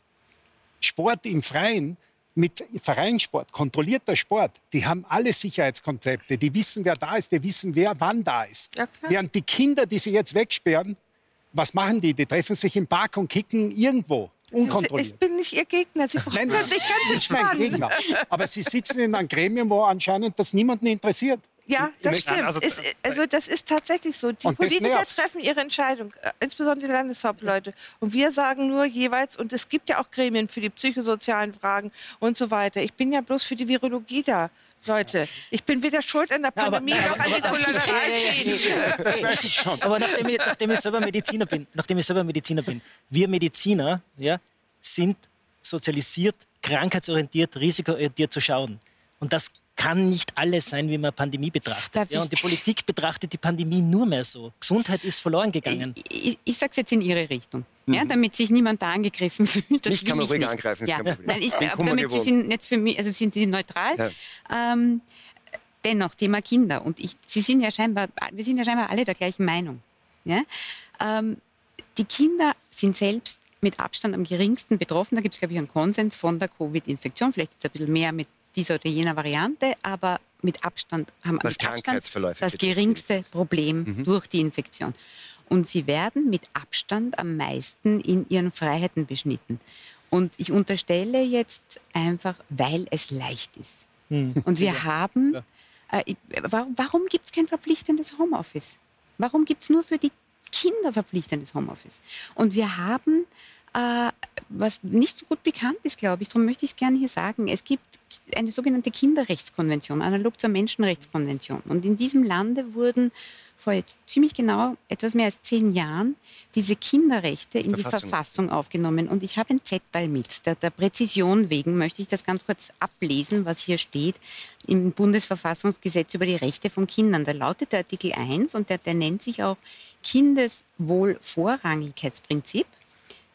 Speaker 6: Sport im Freien mit Vereinssport, kontrollierter Sport, die haben alle Sicherheitskonzepte. Die wissen, wer da ist, die wissen, wer wann da ist. Ja, Während die Kinder, die sie jetzt wegsperren, was machen die? Die treffen sich im Park und kicken irgendwo. Unkontrolliert.
Speaker 3: Ich bin nicht Ihr Gegner. Sie
Speaker 6: Nein, sich ganz entspannen. Gegner. Aber Sie sitzen in einem Gremium, wo anscheinend das niemanden interessiert.
Speaker 3: Ja, das stimmt. Also, ist, also das ist tatsächlich so. Die Politiker treffen ihre Entscheidung, äh, insbesondere die Landeshauptleute. Und wir sagen nur jeweils, und es gibt ja auch Gremien für die psychosozialen Fragen und so weiter. Ich bin ja bloß für die Virologie da. Leute, ich bin weder schuld an der Pandemie ja, aber, noch an den Kolonialschäden.
Speaker 2: Das weiß ich schon. Aber nachdem ich, nachdem ich selber Mediziner bin, nachdem ich selber Mediziner bin, wir Mediziner ja, sind sozialisiert, krankheitsorientiert, risikoorientiert zu schauen. Und das kann nicht alles sein, wie man Pandemie betrachtet. Ja, und die Politik betrachtet die Pandemie nur mehr so. Gesundheit ist verloren gegangen.
Speaker 8: Ich, ich, ich sage es jetzt in Ihre Richtung, mhm. ja, damit sich niemand da angegriffen fühlt.
Speaker 1: Das ich kann man ruhig nicht. angreifen,
Speaker 8: ja. Nein, ich, damit Sie sind jetzt für mich, also sind Sie neutral. Ja. Ähm, dennoch, Thema Kinder. Und ich, Sie sind ja scheinbar, wir sind ja scheinbar alle der gleichen Meinung. Ja? Ähm, die Kinder sind selbst mit Abstand am geringsten betroffen. Da gibt es, glaube ich, einen Konsens von der Covid-Infektion. Vielleicht jetzt ein bisschen mehr mit dieser oder jener Variante, aber mit Abstand haben mit
Speaker 1: Abstand
Speaker 8: das geringste Problem mhm. durch die Infektion. Und sie werden mit Abstand am meisten in ihren Freiheiten beschnitten. Und ich unterstelle jetzt einfach, weil es leicht ist. Mhm. Und wir haben, äh, warum, warum gibt es kein verpflichtendes Homeoffice? Warum gibt es nur für die Kinder verpflichtendes Homeoffice? Und wir haben äh, was nicht so gut bekannt ist, glaube ich, darum möchte ich es gerne hier sagen. Es gibt eine sogenannte Kinderrechtskonvention, analog zur Menschenrechtskonvention. Und in diesem Lande wurden vor ziemlich genau etwas mehr als zehn Jahren diese Kinderrechte in Verfassung. die Verfassung aufgenommen. Und ich habe ein Zettel mit. Der, der, Präzision wegen möchte ich das ganz kurz ablesen, was hier steht im Bundesverfassungsgesetz über die Rechte von Kindern. Da lautet der Artikel 1 und der, der nennt sich auch Kindeswohlvorrangigkeitsprinzip.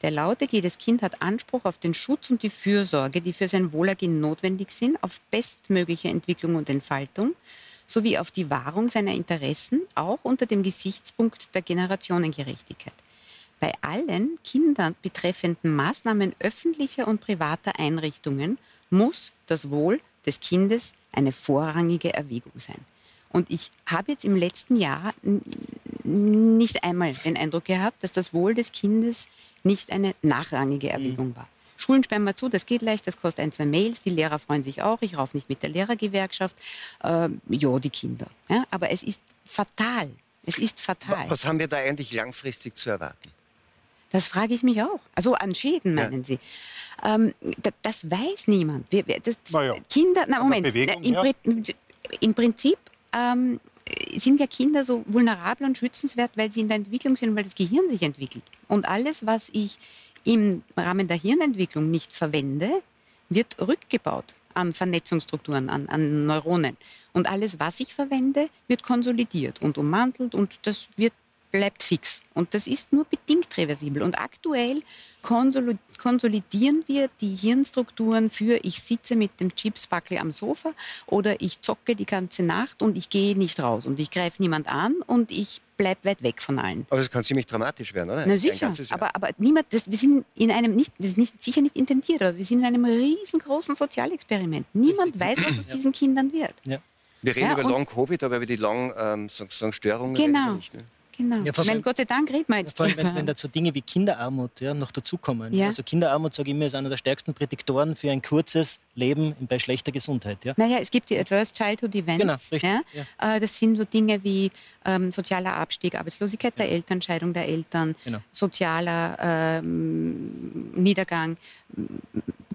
Speaker 8: Der lautet, jedes Kind hat Anspruch auf den Schutz und die Fürsorge, die für sein Wohlergehen notwendig sind, auf bestmögliche Entwicklung und Entfaltung sowie auf die Wahrung seiner Interessen, auch unter dem Gesichtspunkt der Generationengerechtigkeit. Bei allen Kindern betreffenden Maßnahmen öffentlicher und privater Einrichtungen muss das Wohl des Kindes eine vorrangige Erwägung sein. Und ich habe jetzt im letzten Jahr nicht einmal den Eindruck gehabt, dass das Wohl des Kindes nicht eine nachrangige mhm. Erwägung war. Schulen sperren wir zu, das geht leicht, das kostet ein, zwei Mails, die Lehrer freuen sich auch, ich rauf nicht mit der Lehrergewerkschaft. Äh, ja, die Kinder. Ja, aber es ist fatal. Es ist fatal.
Speaker 1: Was haben wir da eigentlich langfristig zu erwarten?
Speaker 8: Das frage ich mich auch. Also an Schäden, meinen ja. Sie. Ähm, das, das, weiß niemand. Wir, das, ja. Kinder, na Moment, Bewegung, im, ja. im, Prinzip ähm, sind ja Kinder so vulnerabel und schützenswert, weil sie in der Entwicklung sind, weil das Gehirn sich entwickelt. Und alles, was ich im Rahmen der Hirnentwicklung nicht verwende, wird rückgebaut an Vernetzungsstrukturen, an, an Neuronen. Und alles, was ich verwende, wird konsolidiert und ummantelt und das wird bleibt fix. Und das ist nur bedingt reversibel. Und aktuell konsolidieren wir die Hirnstrukturen für ich sitze mit dem Chipsbackel am Sofa oder ich zocke die ganze Nacht und ich gehe nicht raus und ich greife niemand an und ich bleibe weit weg von allen.
Speaker 1: Aber das kann ziemlich dramatisch werden, oder?
Speaker 8: Na sicher, aber, aber niemand, das, wir sind in einem, nicht, das ist nicht, sicher nicht intendiert, aber wir sind in einem riesengroßen Sozialexperiment. Niemand weiß, was aus diesen Kindern wird.
Speaker 1: Ja. Wir reden ja, über Long-Covid, aber über die Long-Störungen
Speaker 8: ähm, genau. nicht. Ne? Genau. Ja, ich meine, Gott sei Dank redet man
Speaker 2: jetzt Vor allem, wenn, wenn dazu Dinge wie Kinderarmut ja, noch dazukommen. Ja. Also Kinderarmut, sage ich immer, ist einer der stärksten Prädiktoren für ein kurzes Leben bei schlechter Gesundheit. Ja.
Speaker 8: Naja, es gibt die Adverse Childhood Events. Genau, richtig. Ja? ja. Äh, das sind so Dinge wie ähm, sozialer Abstieg, Arbeitslosigkeit der Eltern, Scheidung der Eltern, genau. sozialer ähm, Niedergang,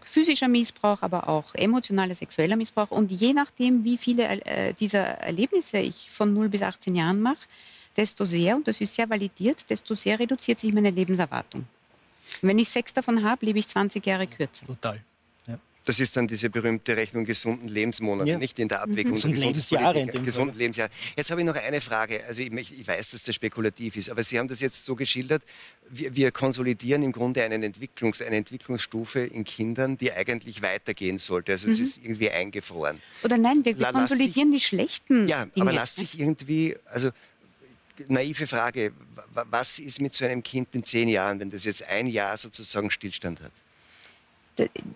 Speaker 8: physischer Missbrauch, aber auch emotionaler, sexueller Missbrauch. Und je nachdem, wie viele äh, dieser Erlebnisse ich von 0 bis 18 Jahren mache, desto sehr, und das ist sehr validiert, desto sehr reduziert sich meine Lebenserwartung. wenn ich sechs davon habe, lebe ich 20 Jahre kürzer.
Speaker 2: Total.
Speaker 1: Das ist dann diese berühmte Rechnung gesunden Lebensmonate, ja. nicht in der Abwägung.
Speaker 2: Mhm. Gesunden Lebensjahre. In dem
Speaker 1: gesunden Lebensjahre. Jetzt habe ich noch eine Frage. Also ich, ich, weiß, dass das spekulativ ist, aber Sie haben das jetzt so geschildert. Wir, wir konsolidieren im Grunde einen Entwicklungs, eine Entwicklungsstufe in Kindern, die eigentlich weitergehen sollte. Also es mhm. ist irgendwie eingefroren.
Speaker 8: Oder nein, wir, wir konsolidieren sich, die schlechten
Speaker 1: Ja, Dinge. aber lasst sich irgendwie, also naive Frage, was ist mit so einem Kind in zehn Jahren, wenn das jetzt ein Jahr sozusagen Stillstand hat?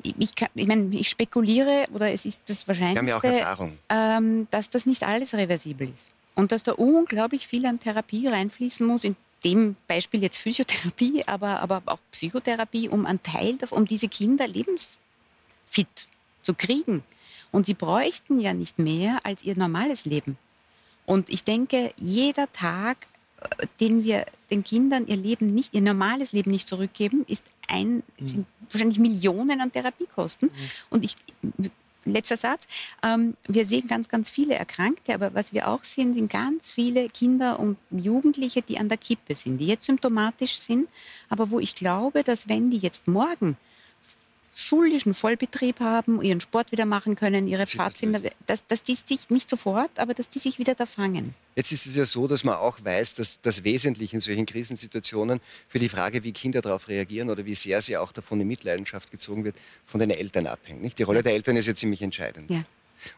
Speaker 8: Ich, kann, ich, meine, ich spekuliere, oder es ist das Wahrscheinlichste, ähm, dass das nicht alles reversibel ist. Und dass da unglaublich viel an Therapie reinfließen muss, in dem Beispiel jetzt Physiotherapie, aber, aber auch Psychotherapie, um einen Teil um diese Kinder lebensfit zu kriegen. Und sie bräuchten ja nicht mehr als ihr normales Leben. Und ich denke, jeder Tag, äh, den wir den Kindern ihr Leben nicht, ihr normales Leben nicht zurückgeben, ist ein, mhm. sind wahrscheinlich Millionen an Therapiekosten. Mhm. Und ich, letzter Satz, ähm, wir sehen ganz, ganz viele Erkrankte, aber was wir auch sehen, sind ganz viele Kinder und Jugendliche, die an der Kippe sind, die jetzt symptomatisch sind, aber wo ich glaube, dass wenn die jetzt morgen schulischen Vollbetrieb haben, ihren Sport wieder machen können, ihre Sie Pfadfinder, dass, dass die sich nicht sofort, aber dass die sich wieder da fangen.
Speaker 1: Jetzt ist es ja so, dass man auch weiß, dass das Wesentliche in solchen Krisensituationen für die Frage, wie Kinder darauf reagieren oder wie sehr sie auch davon in Mitleidenschaft gezogen wird, von den Eltern abhängt. Nicht? Die Rolle der Eltern ist ja ziemlich entscheidend. Ja.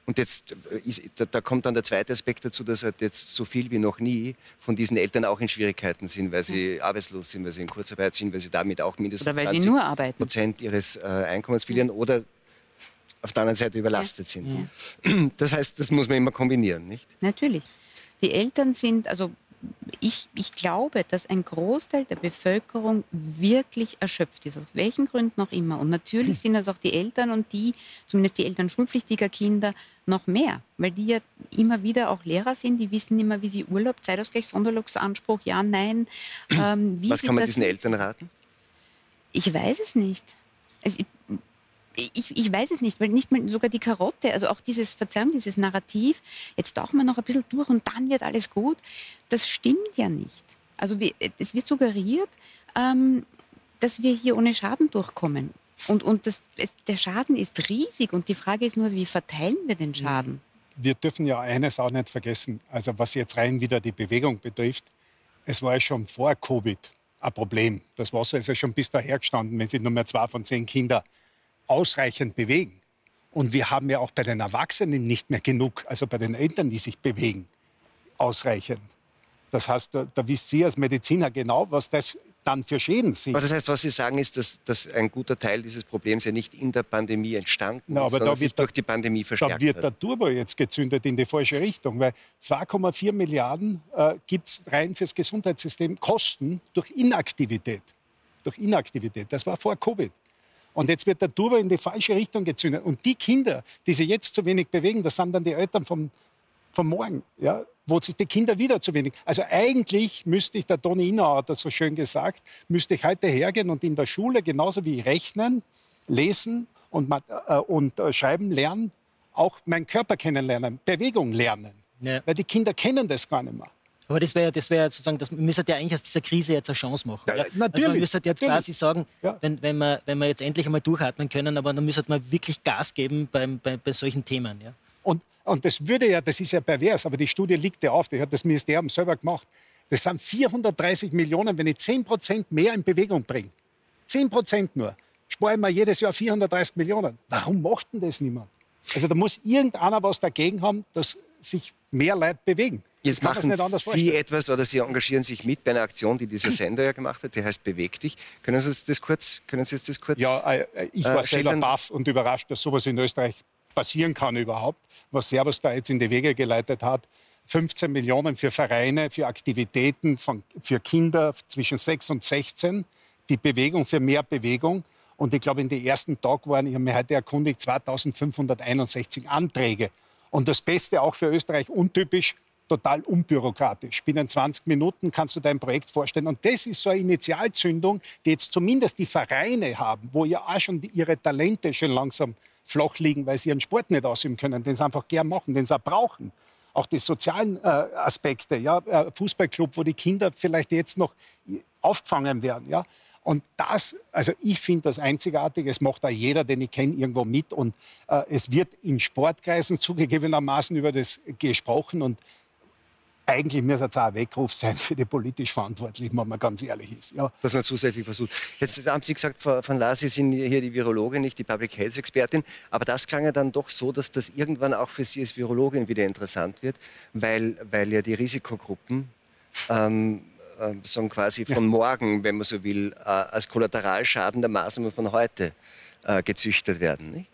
Speaker 1: Und jetzt äh, ist, da, da, kommt dann der zweite Aspekt dazu, dass halt jetzt so viel wie noch nie von diesen Eltern auch in Schwierigkeiten sind, weil sie ja. arbeitslos sind, weil sie in Kurzarbeit sind, weil sie damit auch mindestens 20 Prozent ihres äh, Einkommens verlieren ja. oder auf der anderen Seite überlastet sind. Das heißt, das muss man immer kombinieren, nicht?
Speaker 8: Natürlich. Die Eltern sind, also ich, ich glaube, dass ein Großteil der Bevölkerung wirklich erschöpft ist, aus welchen Gründen auch immer. Und natürlich sind das auch die Eltern und die, zumindest die Eltern schulpflichtiger Kinder, noch mehr, weil die ja immer wieder auch Lehrer sind, die wissen immer, wie sie Urlaub, Zeitausgleich, Sonderlogsanspruch, ja, nein.
Speaker 1: Ähm, Was kann man diesen Eltern raten?
Speaker 8: Ich weiß es nicht. Also, ich, ich, weiß es nicht, weil nicht mal sogar die Karotte, also auch dieses, Verzeihung, dieses Narrativ, jetzt tauchen wir noch ein bisschen durch und dann wird alles gut, das stimmt ja nicht. Also wir, es wird suggeriert, ähm, dass wir hier ohne Schaden durchkommen. Und, und das, es, der Schaden ist riesig und die Frage ist nur, wie verteilen wir den Schaden?
Speaker 6: Wir dürfen ja eines auch nicht vergessen, also was jetzt rein wieder die Bewegung betrifft, es war ja schon vor Covid ein Problem. Das Wasser ist ja schon bis daher gestanden, wenn Sie nur mehr zwei von zehn Kindern ausreichend bewegen. Und wir haben ja auch bei den Erwachsenen nicht mehr genug, also bei den Eltern, die sich bewegen, ausreichend. Das heißt, da, da wisst Sie als Mediziner genau, was das dann für Schäden sind.
Speaker 1: Aber das heißt, was Sie sagen, ist, dass, dass ein guter Teil dieses Problems ja nicht in der Pandemie entstanden Na, ist, sondern sich durch die Pandemie verstärkt
Speaker 6: Da wird hat. der Turbo jetzt gezündet in die falsche Richtung, weil 2,4 Milliarden äh, gibt es rein fürs Gesundheitssystem Kosten durch Inaktivität. Durch Inaktivität. Das war vor Covid. Und jetzt wird der Turbo in die falsche Richtung gezündet. Und die Kinder, die sich jetzt zu wenig bewegen, das sind dann die Eltern vom, vom Morgen, ja, wo sich die Kinder wieder zu wenig. Also eigentlich müsste ich, der Toni Inauer hat das so schön gesagt, müsste ich heute hergehen und in der Schule genauso wie rechnen, lesen und, äh, und äh, schreiben lernen, auch meinen Körper kennenlernen, Bewegung lernen. Ja. Weil die Kinder kennen das gar nicht mehr.
Speaker 2: Aber das wäre das wär sozusagen, das, müssen ja eigentlich aus dieser Krise jetzt eine Chance machen. Ja,
Speaker 6: natürlich. Also
Speaker 2: man müsste jetzt natürlich. quasi sagen, ja. wenn, wenn, wir, wenn wir jetzt endlich einmal durchatmen können, aber dann müsste man wirklich Gas geben beim, bei, bei solchen Themen. Ja.
Speaker 6: Und, und das würde ja, das ist ja pervers, aber die Studie liegt ja auf, die hat das Ministerium selber gemacht. Das sind 430 Millionen, wenn ich 10 Prozent mehr in Bewegung bringe. 10 Prozent nur. Sparen wir jedes Jahr 430 Millionen. Warum macht denn das niemand? Also da muss irgendeiner was dagegen haben, dass sich mehr Leute bewegen.
Speaker 1: Jetzt machen Sie etwas oder Sie engagieren sich mit bei einer Aktion, die dieser Sender ja gemacht hat, die heißt Beweg dich. Können Sie das kurz, können Sie das kurz
Speaker 6: Ja, äh, ich war äh, selber baff und überrascht, dass sowas in Österreich passieren kann überhaupt, was Servus da jetzt in die Wege geleitet hat. 15 Millionen für Vereine, für Aktivitäten von, für Kinder zwischen 6 und 16, die Bewegung für mehr Bewegung. Und ich glaube, in den ersten Tag waren, ich habe mich heute erkundigt, 2561 Anträge. Und das Beste auch für Österreich untypisch, total unbürokratisch. Binnen 20 Minuten kannst du dein Projekt vorstellen. Und das ist so eine Initialzündung, die jetzt zumindest die Vereine haben, wo ja auch schon ihre Talente schon langsam flach liegen, weil sie ihren Sport nicht ausüben können, den sie einfach gern machen, den sie auch brauchen. Auch die sozialen äh, Aspekte, ja, äh, Fußballclub, wo die Kinder vielleicht jetzt noch aufgefangen werden, ja. Und das, also ich finde das einzigartig. Es macht auch jeder, den ich kenne, irgendwo mit. Und äh, es wird in Sportkreisen zugegebenermaßen über das gesprochen. Und eigentlich müsste es auch ein Weckruf sein für die politisch Verantwortlichen, wenn man ganz ehrlich ist. Ja.
Speaker 1: Dass man zusätzlich versucht. Jetzt haben Sie gesagt, Frau van Laar, Sie sind hier die Virologin, nicht die Public Health Expertin. Aber das klang ja dann doch so, dass das irgendwann auch für Sie als Virologin wieder interessant wird, weil, weil ja die Risikogruppen ähm, äh, sagen quasi von ja. morgen, wenn man so will, äh, als Kollateralschaden der Maßnahmen von heute äh, gezüchtet werden, nicht?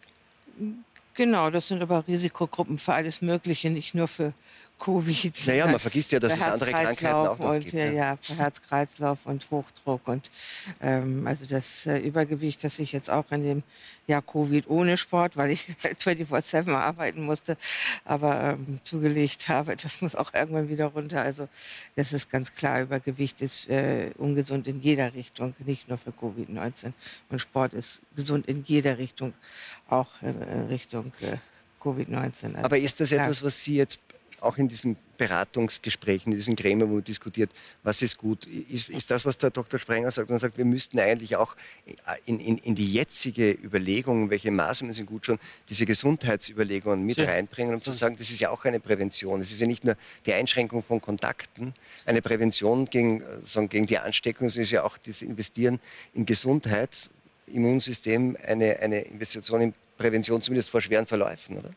Speaker 3: Genau, das sind aber Risikogruppen für alles Mögliche, nicht nur für Covid.
Speaker 1: Naja, man vergisst ja, dass es andere Krankheiten auch noch
Speaker 3: und,
Speaker 1: gibt.
Speaker 3: Ja, ja, Herz-Kreislauf und Hochdruck. Und ähm, also das äh, Übergewicht, das ich jetzt auch in dem Jahr Covid ohne Sport, weil ich 24-7 arbeiten musste, aber ähm, zugelegt habe, das muss auch irgendwann wieder runter. Also das ist ganz klar, Übergewicht ist äh, ungesund in jeder Richtung, nicht nur für Covid-19. Und Sport ist gesund in jeder Richtung, auch in Richtung äh, Covid-19. Also
Speaker 1: aber ist das etwas, was Sie jetzt auch in diesen Beratungsgesprächen, in diesen Gremien, wo man diskutiert, was ist gut, ist, ist das, was der Dr. Sprenger sagt. Und sagt, wir müssten eigentlich auch in, in, in die jetzige Überlegung, welche Maßnahmen sind gut schon, diese Gesundheitsüberlegungen mit reinbringen, um zu sagen, das ist ja auch eine Prävention. Es ist ja nicht nur die Einschränkung von Kontakten, eine Prävention gegen, sagen, gegen die Ansteckung, es ist ja auch das Investieren in Gesundheit, Immunsystem, eine, eine Investition in Prävention, zumindest vor schweren Verläufen, oder?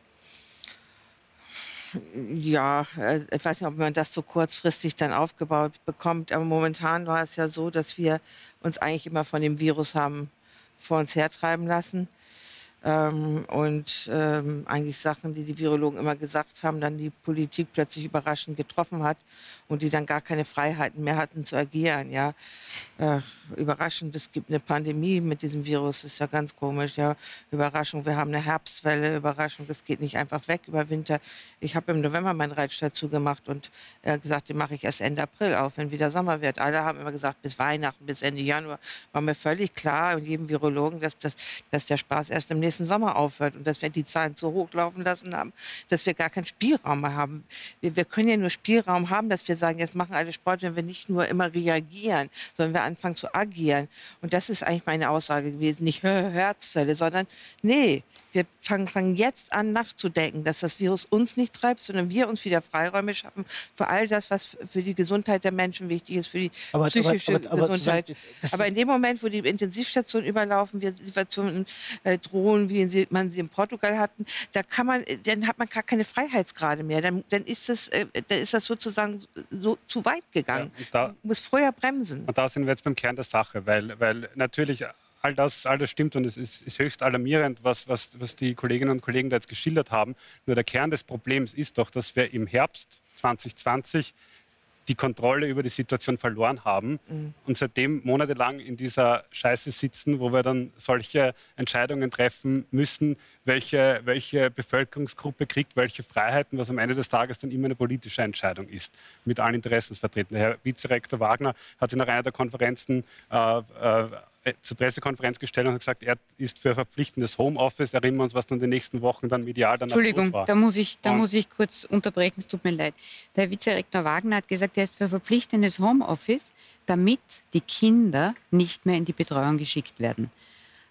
Speaker 3: Ja, äh, ich weiß nicht, ob man das so kurzfristig dann aufgebaut bekommt, aber momentan war es ja so, dass wir uns eigentlich immer von dem Virus haben vor uns hertreiben lassen. Ähm, und ähm, eigentlich Sachen, die die Virologen immer gesagt haben, dann die Politik plötzlich überraschend getroffen hat und die dann gar keine Freiheiten mehr hatten zu agieren. Ja, äh, überraschend, es gibt eine Pandemie mit diesem Virus, ist ja ganz komisch. Ja, Überraschung, wir haben eine Herbstwelle. Überraschung, das geht nicht einfach weg über Winter. Ich habe im November meinen Reitstall zugemacht und äh, gesagt, den mache ich erst Ende April auf, wenn wieder Sommer wird. Alle haben immer gesagt, bis Weihnachten, bis Ende Januar war mir völlig klar und jedem Virologen, dass, dass, dass der Spaß erst im nächsten nächsten Sommer aufhört und dass wir die Zahlen so hoch laufen lassen haben, dass wir gar keinen Spielraum mehr haben. Wir, wir können ja nur Spielraum haben, dass wir sagen, jetzt machen alle Sport, wenn wir nicht nur immer reagieren, sondern wir anfangen zu agieren. Und das ist eigentlich meine Aussage gewesen, nicht Herzzelle, sondern nee, wir fangen, fangen jetzt an nachzudenken, dass das Virus uns nicht treibt, sondern wir uns wieder Freiräume schaffen für all das, was für die Gesundheit der Menschen wichtig ist, für die aber, psychische aber, aber, Gesundheit. aber in dem Moment, wo die Intensivstationen überlaufen, wir Situationen äh, drohen, wie sie, man sie in Portugal hatten, da kann man, dann hat man gar keine Freiheitsgrade mehr. Dann, dann, ist, das, äh, dann ist das sozusagen so zu weit gegangen. Ja, da, man muss früher bremsen.
Speaker 5: Und da sind wir jetzt beim Kern der Sache, weil, weil natürlich all das, all das stimmt und es ist, ist höchst alarmierend, was, was, was die Kolleginnen und Kollegen da jetzt geschildert haben. Nur der Kern des Problems ist doch, dass wir im Herbst 2020 die Kontrolle über die Situation verloren haben mhm. und seitdem monatelang in dieser Scheiße sitzen, wo wir dann solche Entscheidungen treffen müssen, welche, welche Bevölkerungsgruppe kriegt welche Freiheiten, was am Ende des Tages dann immer eine politische Entscheidung ist, mit allen Interessensvertretern. Herr Vizerektor Wagner hat sich nach einer der Konferenzen äh, äh, zur Pressekonferenz gestellt und hat gesagt, er ist für verpflichtendes Homeoffice. Erinnern wir uns, was dann in den nächsten Wochen dann medial danach
Speaker 8: Entschuldigung, war. da muss ich, da muss ich kurz unterbrechen, es tut mir leid. Der Vizerektor Wagner hat gesagt, er ist für verpflichtendes Homeoffice, damit die Kinder nicht mehr in die Betreuung geschickt werden.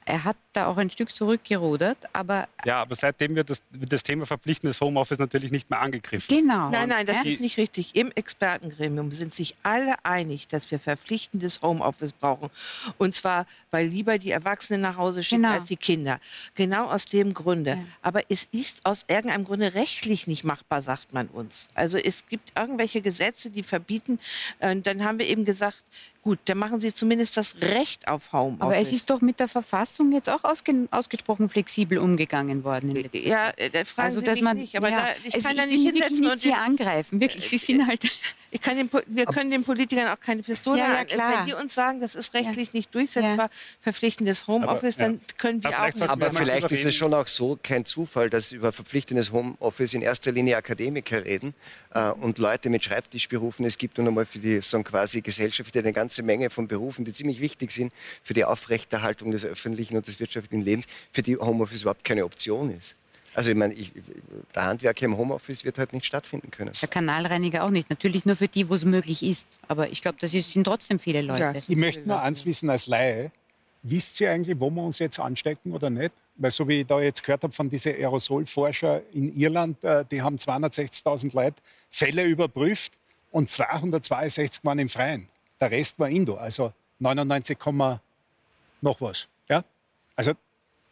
Speaker 8: Er hat da auch ein Stück zurückgerudert, aber...
Speaker 5: Ja, aber seitdem wird das, wird das Thema verpflichtendes Homeoffice natürlich nicht mehr angegriffen.
Speaker 8: Genau.
Speaker 3: Nein, nein, das ist nicht richtig. Im Expertengremium sind sich alle einig, dass wir verpflichtendes Homeoffice brauchen. Und zwar, weil lieber die Erwachsenen nach Hause schicken
Speaker 8: Genau.
Speaker 3: als die Kinder. Genau aus dem Grunde.
Speaker 8: Ja.
Speaker 3: Aber es ist aus irgendeinem Grunde rechtlich nicht machbar, sagt man uns. Also es gibt irgendwelche Gesetze, die verbieten. Äh, dann haben wir eben gesagt, gut, dann machen Sie zumindest das Recht auf Homeoffice.
Speaker 8: Aber es ist doch mit der Verfassung jetzt auch ausge ausgesprochen flexibel umgegangen worden.
Speaker 3: ja, äh, da fragen
Speaker 8: Also,
Speaker 3: Sie
Speaker 8: dass man,
Speaker 3: nicht. Aber
Speaker 8: ja,
Speaker 3: da, ich
Speaker 8: also
Speaker 3: kann da
Speaker 8: ich
Speaker 3: nicht
Speaker 8: will
Speaker 3: hinsetzen
Speaker 8: nichts
Speaker 3: und
Speaker 8: hier
Speaker 3: den-
Speaker 8: angreifen. Wirklich, Sie sind halt...
Speaker 3: Ich kann den, wir können den Politikern auch keine Pistole
Speaker 8: Ja, ja,
Speaker 3: an-
Speaker 8: klar.
Speaker 3: Wenn die uns sagen, das ist rechtlich nicht durchsetzbar,
Speaker 8: Ja.
Speaker 3: verpflichtendes Homeoffice,
Speaker 5: Aber, ja.
Speaker 3: dann können wir
Speaker 5: Aber
Speaker 3: auch nicht.
Speaker 1: Aber vielleicht ist es schon auch so, kein Zufall, dass über verpflichtendes Homeoffice in erster Linie Akademiker reden äh, und Leute mit Schreibtischberufen. Es gibt nun einmal für die so quasi Gesellschaft eine ganze Menge von Berufen, die ziemlich wichtig sind für die Aufrechterhaltung des öffentlichen und des wirtschaftlichen Lebens, für die Homeoffice überhaupt keine Option ist. Also ich meine, ich, der Handwerker im Homeoffice wird halt nicht stattfinden können.
Speaker 8: Der Kanalreiniger auch nicht. Natürlich nur für die, wo es möglich ist. Aber ich glaube, das ist, sind trotzdem viele Leute.
Speaker 3: Ja.
Speaker 6: Ich möchte nur eins wissen als Laie. Wisst ihr eigentlich, wo wir uns jetzt anstecken oder nicht? Weil so wie ich da jetzt gehört habe von diesen Aerosolforscher in Irland, äh, die haben 260.000 Leute Fälle überprüft und 262 waren im Freien. Der Rest war Indoor, also 99, Komma noch was. Ja? Also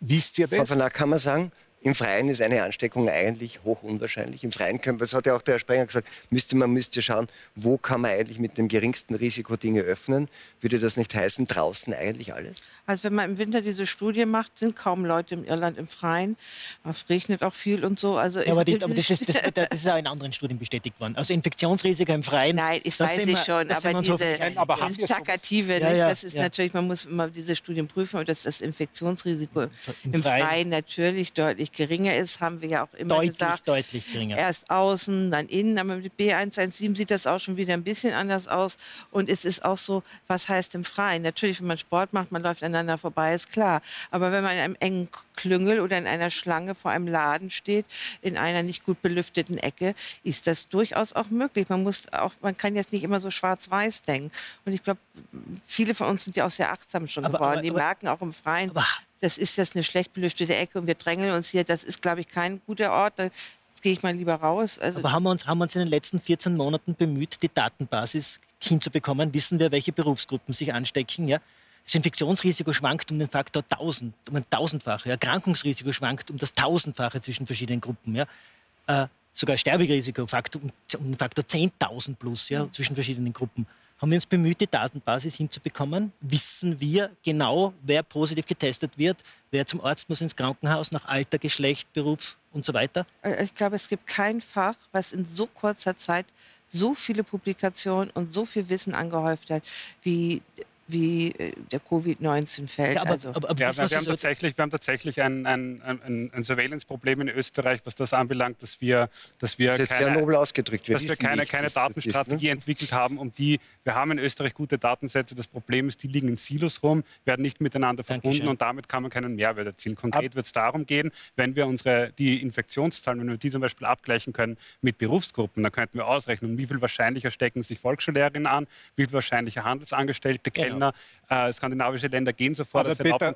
Speaker 6: wisst ihr das?
Speaker 1: van Ack, kann man sagen, im Freien ist eine Ansteckung eigentlich hoch unwahrscheinlich. Im Freien können, das hat ja auch der Herr Sprenger gesagt, müsste man müsste schauen, wo kann man eigentlich mit dem geringsten Risiko Dinge öffnen. Würde das nicht heißen, draußen eigentlich alles?
Speaker 3: Also wenn man im Winter diese Studie macht, sind kaum Leute in Irland im Freien. Es regnet auch viel und so. Also
Speaker 2: Ja, aber, das, aber das, ist, das, das ist auch in anderen Studien bestätigt worden. Also Infektionsrisiko im Freien.
Speaker 3: Nein, ich
Speaker 2: das
Speaker 3: weiß
Speaker 2: wir-
Speaker 3: schon,
Speaker 2: das wir
Speaker 3: aber diese
Speaker 6: Nein, aber wir sowas?
Speaker 3: Plakative,
Speaker 2: Ja,
Speaker 3: nicht?
Speaker 2: ja,
Speaker 3: das ist
Speaker 2: ja.
Speaker 3: natürlich, man muss immer diese Studien prüfen und dass das Infektionsrisiko
Speaker 2: Im
Speaker 3: im
Speaker 2: Freien.
Speaker 3: Freien natürlich deutlich geringer ist, haben wir ja auch immer
Speaker 2: deutlich,
Speaker 3: gesagt.
Speaker 2: deutlich geringer.
Speaker 3: Erst außen, dann innen, aber mit B117 sieht das auch schon wieder ein bisschen anders aus. Und es ist auch so, was heißt im Freien? Natürlich, wenn man Sport macht, man läuft aneinander vorbei, ist klar. Aber wenn man in einem engen Klüngel oder in einer Schlange vor einem Laden steht, in einer nicht gut belüfteten Ecke, ist das durchaus auch möglich. Man muss auch, man kann jetzt nicht immer so schwarz-weiß denken. Und ich glaube, viele von uns sind ja auch sehr achtsam schon
Speaker 2: Aber-
Speaker 3: geworden.
Speaker 2: aber-
Speaker 3: Die
Speaker 2: aber-
Speaker 3: merken auch im Freien, das ist jetzt eine schlecht belüftete Ecke und wir drängeln uns hier. Das ist, glaube ich, kein guter Ort. Da gehe ich mal lieber raus. Also,
Speaker 2: Aber haben wir, uns, haben wir uns in den letzten 14 Monaten bemüht, die Datenbasis hinzubekommen? Wissen wir, welche Berufsgruppen sich anstecken? Ja? Das Infektionsrisiko schwankt um den Faktor 1000, um ein Tausendfache. Erkrankungsrisiko schwankt um das Tausendfache zwischen verschiedenen Gruppen. Ja? Äh, sogar Sterberisiko Faktor, um, den Faktor 10.000 plus ja, zwischen verschiedenen Gruppen. Haben wir uns bemüht, die Datenbasis hinzubekommen? Wissen wir genau, wer positiv getestet wird, wer zum Arzt muss ins Krankenhaus nach Alter, Geschlecht, Berufs und so weiter?
Speaker 3: Äh, Ich glaube, es gibt kein Fach, was in so kurzer Zeit so viele Publikationen und so viel Wissen angehäuft hat, wie, wie äh, der Covid-19-Feld.
Speaker 2: Ja, aber,
Speaker 3: also,
Speaker 2: aber, aber
Speaker 5: Ja, wir, haben tatsächlich, wir haben tatsächlich ein, ein, ein, ein Surveillance-Problem in Österreich, was das anbelangt, dass wir, dass wir
Speaker 1: Das ist jetzt sehr
Speaker 5: keine,
Speaker 1: nobel ausgedrückt. Wir
Speaker 5: dass wir keine,
Speaker 1: nicht,
Speaker 5: keine
Speaker 1: das ist, ne?
Speaker 5: Datenstrategie entwickelt haben, um die, wir haben in Österreich gute Datensätze, das Problem ist, die liegen in Silos rum, werden nicht miteinander verbunden
Speaker 2: Dankeschön.
Speaker 5: und damit kann man keinen Mehrwert erzielen. Konkret wird es darum gehen, wenn wir unsere, die Infektionszahlen, wenn wir die zum Beispiel abgleichen können mit Berufsgruppen, dann könnten wir ausrechnen, wie viel wahrscheinlicher stecken sich Volksschullehrerinnen an, wie viel wahrscheinlicher Handelsangestellte,
Speaker 2: Genau.
Speaker 5: Kellner, äh, skandinavische Länder gehen so vor,
Speaker 6: Aber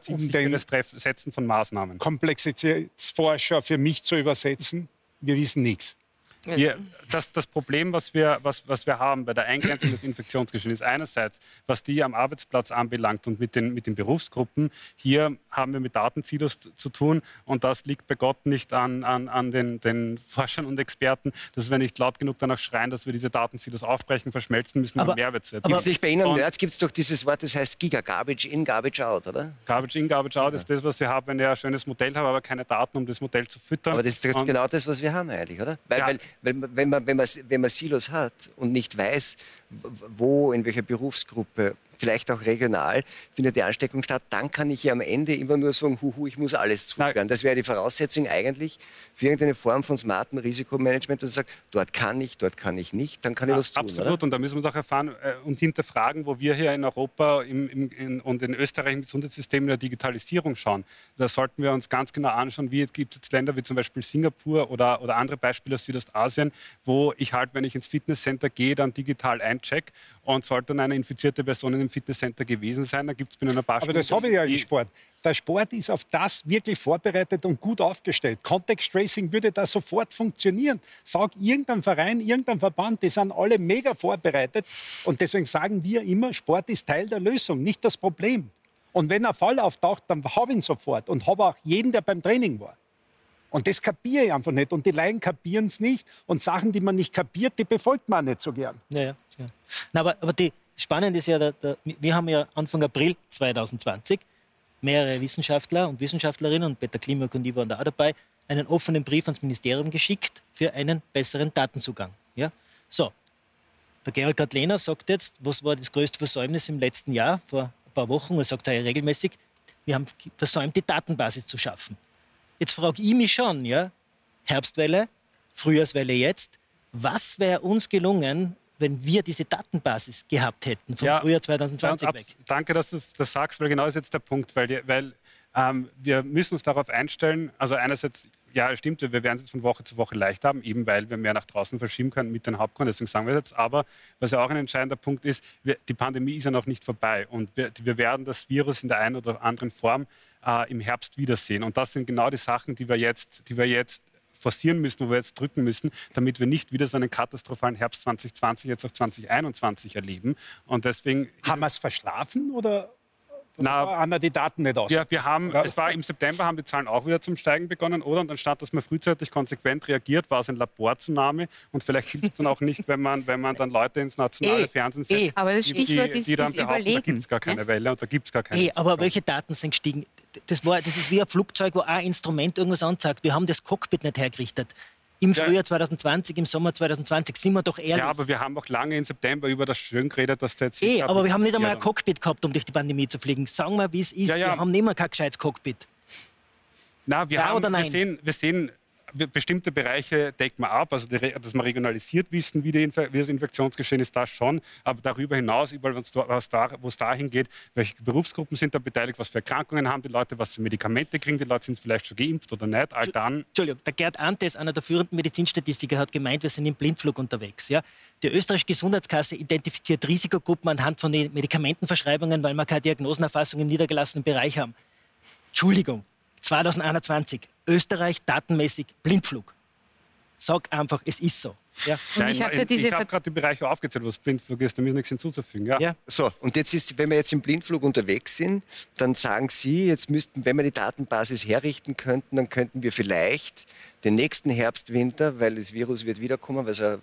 Speaker 6: um
Speaker 5: Treff- Setzen von Maßnahmen.
Speaker 6: Komplexitätsforscher für mich zu übersetzen, wir wissen nichts.
Speaker 5: Wir, das, das Problem, was wir, was, was wir haben bei der Eingrenzung des Infektionsgeschehens, ist einerseits, was die am Arbeitsplatz anbelangt und mit den, mit den Berufsgruppen. Hier haben wir mit Datensilos zu, tun und das liegt bei Gott nicht an, an, an den, den Forschern und Experten, dass wir nicht laut genug danach schreien, dass wir diese Datensilos aufbrechen, verschmelzen müssen, um Mehrwert zu
Speaker 1: Gibt
Speaker 5: erzielen.
Speaker 1: es nicht bei Ihnen
Speaker 5: Und-
Speaker 1: Nerds gibt es doch dieses Wort, das heißt Giga, Garbage in, Garbage out, oder?
Speaker 5: Garbage in, Garbage out ist das, was wir haben, wenn ich ein schönes Modell habe, aber keine Daten, um das Modell zu füttern.
Speaker 1: Aber das ist
Speaker 5: Und-
Speaker 1: genau das, was wir haben eigentlich, oder? Weil,
Speaker 5: Ja.
Speaker 1: weil, weil wenn, man, wenn, man, wenn man Silos hat und nicht weiß, wo, in welcher Berufsgruppe, vielleicht auch regional, findet die Ansteckung statt, dann kann ich ja am Ende immer nur sagen, huhu, ich muss alles zusperren. Das wäre die Voraussetzung eigentlich für irgendeine Form von smarten Risikomanagement, dass ich sage, dort kann ich, dort kann ich nicht, dann kann ich
Speaker 5: Ja,
Speaker 1: was tun.
Speaker 5: Absolut,
Speaker 1: Oder?
Speaker 5: und da müssen wir uns auch erfahren äh, und hinterfragen, wo wir hier in Europa im, im, in, und in Österreich im Gesundheitssystem in der Digitalisierung schauen. Da sollten wir uns ganz genau anschauen, wie es gibt jetzt Länder wie zum Beispiel Singapur oder, oder andere Beispiele aus Südostasien, wo ich halt, wenn ich ins Fitnesscenter gehe, dann digital eincheck und sollte dann eine infizierte Person in Fitnesscenter gewesen sein, dann gibt es binnen ein paar
Speaker 6: Aber
Speaker 5: Stunden...
Speaker 6: das habe ich ja im Sport. Der Sport ist auf das wirklich vorbereitet und gut aufgestellt. Contact Tracing würde da sofort funktionieren. Frag irgendeinen Verein, irgendeinen Verband, die sind alle mega vorbereitet. Und deswegen sagen wir immer, Sport ist Teil der Lösung, nicht das Problem. Und wenn ein Fall auftaucht, dann habe ich ihn sofort und habe auch jeden, der beim Training war. Und das kapiere ich einfach nicht. Und die Laien kapieren es nicht. Und Sachen, die man nicht kapiert, die befolgt man nicht so gern.
Speaker 2: Ja, ja. ja. Na, aber, aber die Spannende ist ja, der, der, wir haben ja Anfang April 2020 mehrere Wissenschaftler und Wissenschaftlerinnen, und Peter Klimak und ich waren da auch dabei, einen offenen Brief ans Ministerium geschickt für einen besseren Datenzugang. Ja? So, der Gerald Gadlehner sagt jetzt, was war das größte Versäumnis im letzten Jahr, vor ein paar Wochen, er sagt er regelmäßig, wir haben versäumt, die Datenbasis zu schaffen. Jetzt frage ich mich schon, ja, Herbstwelle, Frühjahrswelle jetzt, was wäre uns gelungen, wenn wir diese Datenbasis gehabt hätten vom ja, Frühjahr 2020 weg?
Speaker 5: Danke, dass du das sagst, weil genau ist jetzt der Punkt, weil, weil ähm, wir müssen uns darauf einstellen, also einerseits ja, stimmt, wir werden es jetzt von Woche zu Woche leicht haben, eben weil wir mehr nach draußen verschieben können mit den Hauptkunden. Deswegen sagen wir jetzt. Aber was ja auch ein entscheidender Punkt ist, wir, die Pandemie ist ja noch nicht vorbei und wir, wir werden das Virus in der einen oder anderen Form äh, im Herbst wiedersehen. Und das sind genau die Sachen, die wir jetzt, die wir jetzt forcieren müssen, wo wir jetzt drücken müssen, damit wir nicht wieder so einen katastrophalen Herbst 2020, jetzt auch 2021 erleben. Und deswegen.
Speaker 6: Haben wir es verschlafen oder na, haben wir die Daten nicht aus.
Speaker 5: Ja, wir haben, ja. es war im September haben die Zahlen auch wieder zum Steigen begonnen, oder? Und anstatt dass man frühzeitig konsequent reagiert, war es ein Laborzunahme. Und vielleicht hilft es dann auch nicht, wenn man, wenn man dann Leute ins nationale e, Fernsehen setzt,
Speaker 8: e. aber das Stichwort
Speaker 5: die,
Speaker 8: ist,
Speaker 5: die dann
Speaker 8: ist
Speaker 5: behaupten,
Speaker 8: überlegen.
Speaker 5: da gibt es gar keine Welle und da gibt es gar keine.
Speaker 2: E, aber welche Daten sind gestiegen? Das, war, das ist wie ein Flugzeug, wo ein Instrument irgendwas anzeigt. Wir haben das Cockpit nicht hergerichtet im Frühjahr 2020, im Sommer 2020, sind wir doch ehrlich. Ja,
Speaker 5: aber wir haben auch lange im September über das schön geredet, dass
Speaker 2: jetzt. Eh, aber wir haben nicht einmal ein Cockpit gehabt, um durch die Pandemie zu fliegen. Sagen wir, wie es ist. Ja, ja. Wir haben nicht mehr kein gescheites Cockpit.
Speaker 5: Na, wir, ja, haben, wir, sehen, wir sehen bestimmte Bereiche deckt man ab, also dass man regionalisiert wissen, wie, wie, das Infektionsgeschehen ist, das schon. Aber darüber hinaus, überall, wo es dahin geht, welche Berufsgruppen sind da beteiligt, was für Erkrankungen haben die Leute, was für Medikamente kriegen die Leute, sind vielleicht schon geimpft oder nicht, all dann.
Speaker 2: Entschuldigung, der Gerd Antes, einer der führenden Medizinstatistiker, hat gemeint, wir sind im Blindflug unterwegs. Ja? Die österreichische Gesundheitskasse identifiziert Risikogruppen anhand von den Medikamentenverschreibungen, weil wir keine Diagnosenerfassung im niedergelassenen Bereich haben. Entschuldigung, 2021. Österreich datenmäßig Blindflug. Sag einfach, es ist so.
Speaker 5: Ja. Und ich habe hab gerade die Bereiche aufgezählt, was Blindflug ist, da ist nichts hinzuzufügen. Ja. ja.
Speaker 1: So, und jetzt ist, wenn wir jetzt im Blindflug unterwegs sind, dann sagen Sie, jetzt müssten, wenn wir die Datenbasis herrichten könnten, dann könnten wir vielleicht den nächsten Herbst, Winter, weil das Virus wird wiederkommen, weil es ein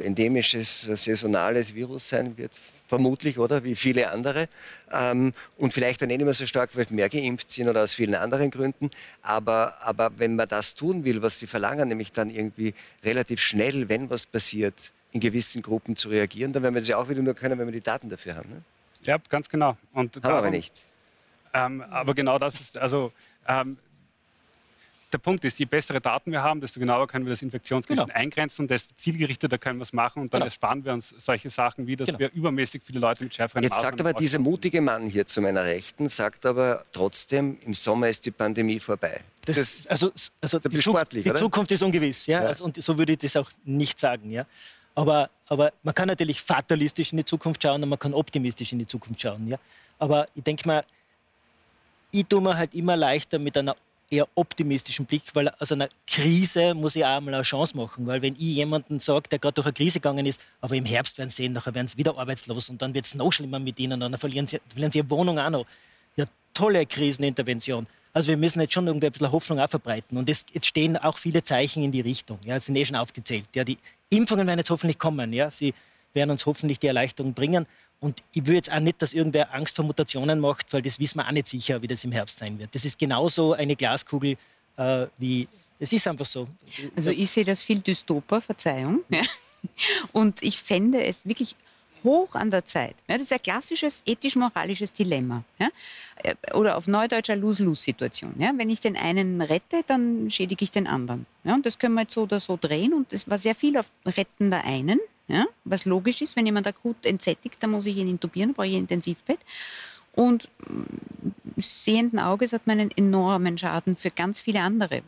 Speaker 1: endemisches, saisonales Virus sein wird, vermutlich, oder? Wie viele andere. Ähm, und vielleicht dann nicht mehr so stark, weil wir mehr geimpft sind oder aus vielen anderen Gründen. Aber, aber wenn man das tun will, was Sie verlangen, nämlich dann irgendwie relativ schnell, wenn was passiert, in gewissen Gruppen zu reagieren, dann werden wir das ja auch wieder nur können, wenn wir die Daten dafür haben. Ne?
Speaker 5: Ja, ganz genau.
Speaker 1: Und haben darum, wir aber nicht.
Speaker 5: Ähm, aber genau das ist, also ähm, der Punkt ist, je bessere Daten wir haben, desto genauer können wir das Infektionsgeschehen genau. eingrenzen, desto zielgerichteter können wir es machen und dann genau. ersparen wir uns solche Sachen wie, dass genau. wir übermäßig viele Leute mit schärferen
Speaker 1: Jetzt sagt aber dieser mutige Mann hier zu meiner Rechten, sagt aber trotzdem, im Sommer ist die Pandemie vorbei.
Speaker 2: Das, das also, also die, sportlich, die Zukunft ist ungewiss, ja? ja. Also, und so würde ich das auch nicht sagen, ja. Aber, aber man kann natürlich fatalistisch in die Zukunft schauen und man kann optimistisch in die Zukunft schauen, ja. Aber ich denke mal, ich tue mir halt immer leichter mit einer eher optimistischen Blick, weil aus einer Krise muss ich auch mal eine Chance machen. Weil wenn ich jemanden sage, der gerade durch eine Krise gegangen ist, aber im Herbst werden sie sehen, nachher werden sie wieder arbeitslos und dann wird es noch schlimmer mit ihnen und dann verlieren sie, verlieren sie ihre Wohnung auch noch. Ja, tolle Krisenintervention. Also wir müssen jetzt schon irgendwie ein bisschen Hoffnung auch verbreiten. Und es, jetzt stehen auch viele Zeichen in die Richtung. Ja, es sind eh schon aufgezählt. Ja, die Impfungen werden jetzt hoffentlich kommen. Ja, sie werden uns hoffentlich die Erleichterung bringen. Und ich will jetzt auch nicht, dass irgendwer Angst vor Mutationen macht, weil das wissen wir auch nicht sicher, wie das im Herbst sein wird. Das ist genauso eine Glaskugel äh, wie. Es ist einfach so.
Speaker 8: Also ich sehe das viel dystoper, Verzeihung. Ja. Und ich fände es wirklich hoch an der Zeit. Ja, das ist ein klassisches ethisch-moralisches Dilemma. Ja? Äh, oder auf Neudeutsch eine Lose-Lose-Situation. Ja? Wenn ich den einen rette, dann schädige ich den anderen. Und das können wir jetzt so oder so drehen. Und es war sehr viel auf Retten der einen. Ja? Was logisch ist, wenn jemand akut entsättigt, dann muss ich ihn intubieren, brauche ich ein Intensivbett. Und mm, sehenden Auges hat man einen enormen Schaden für ganz viele andere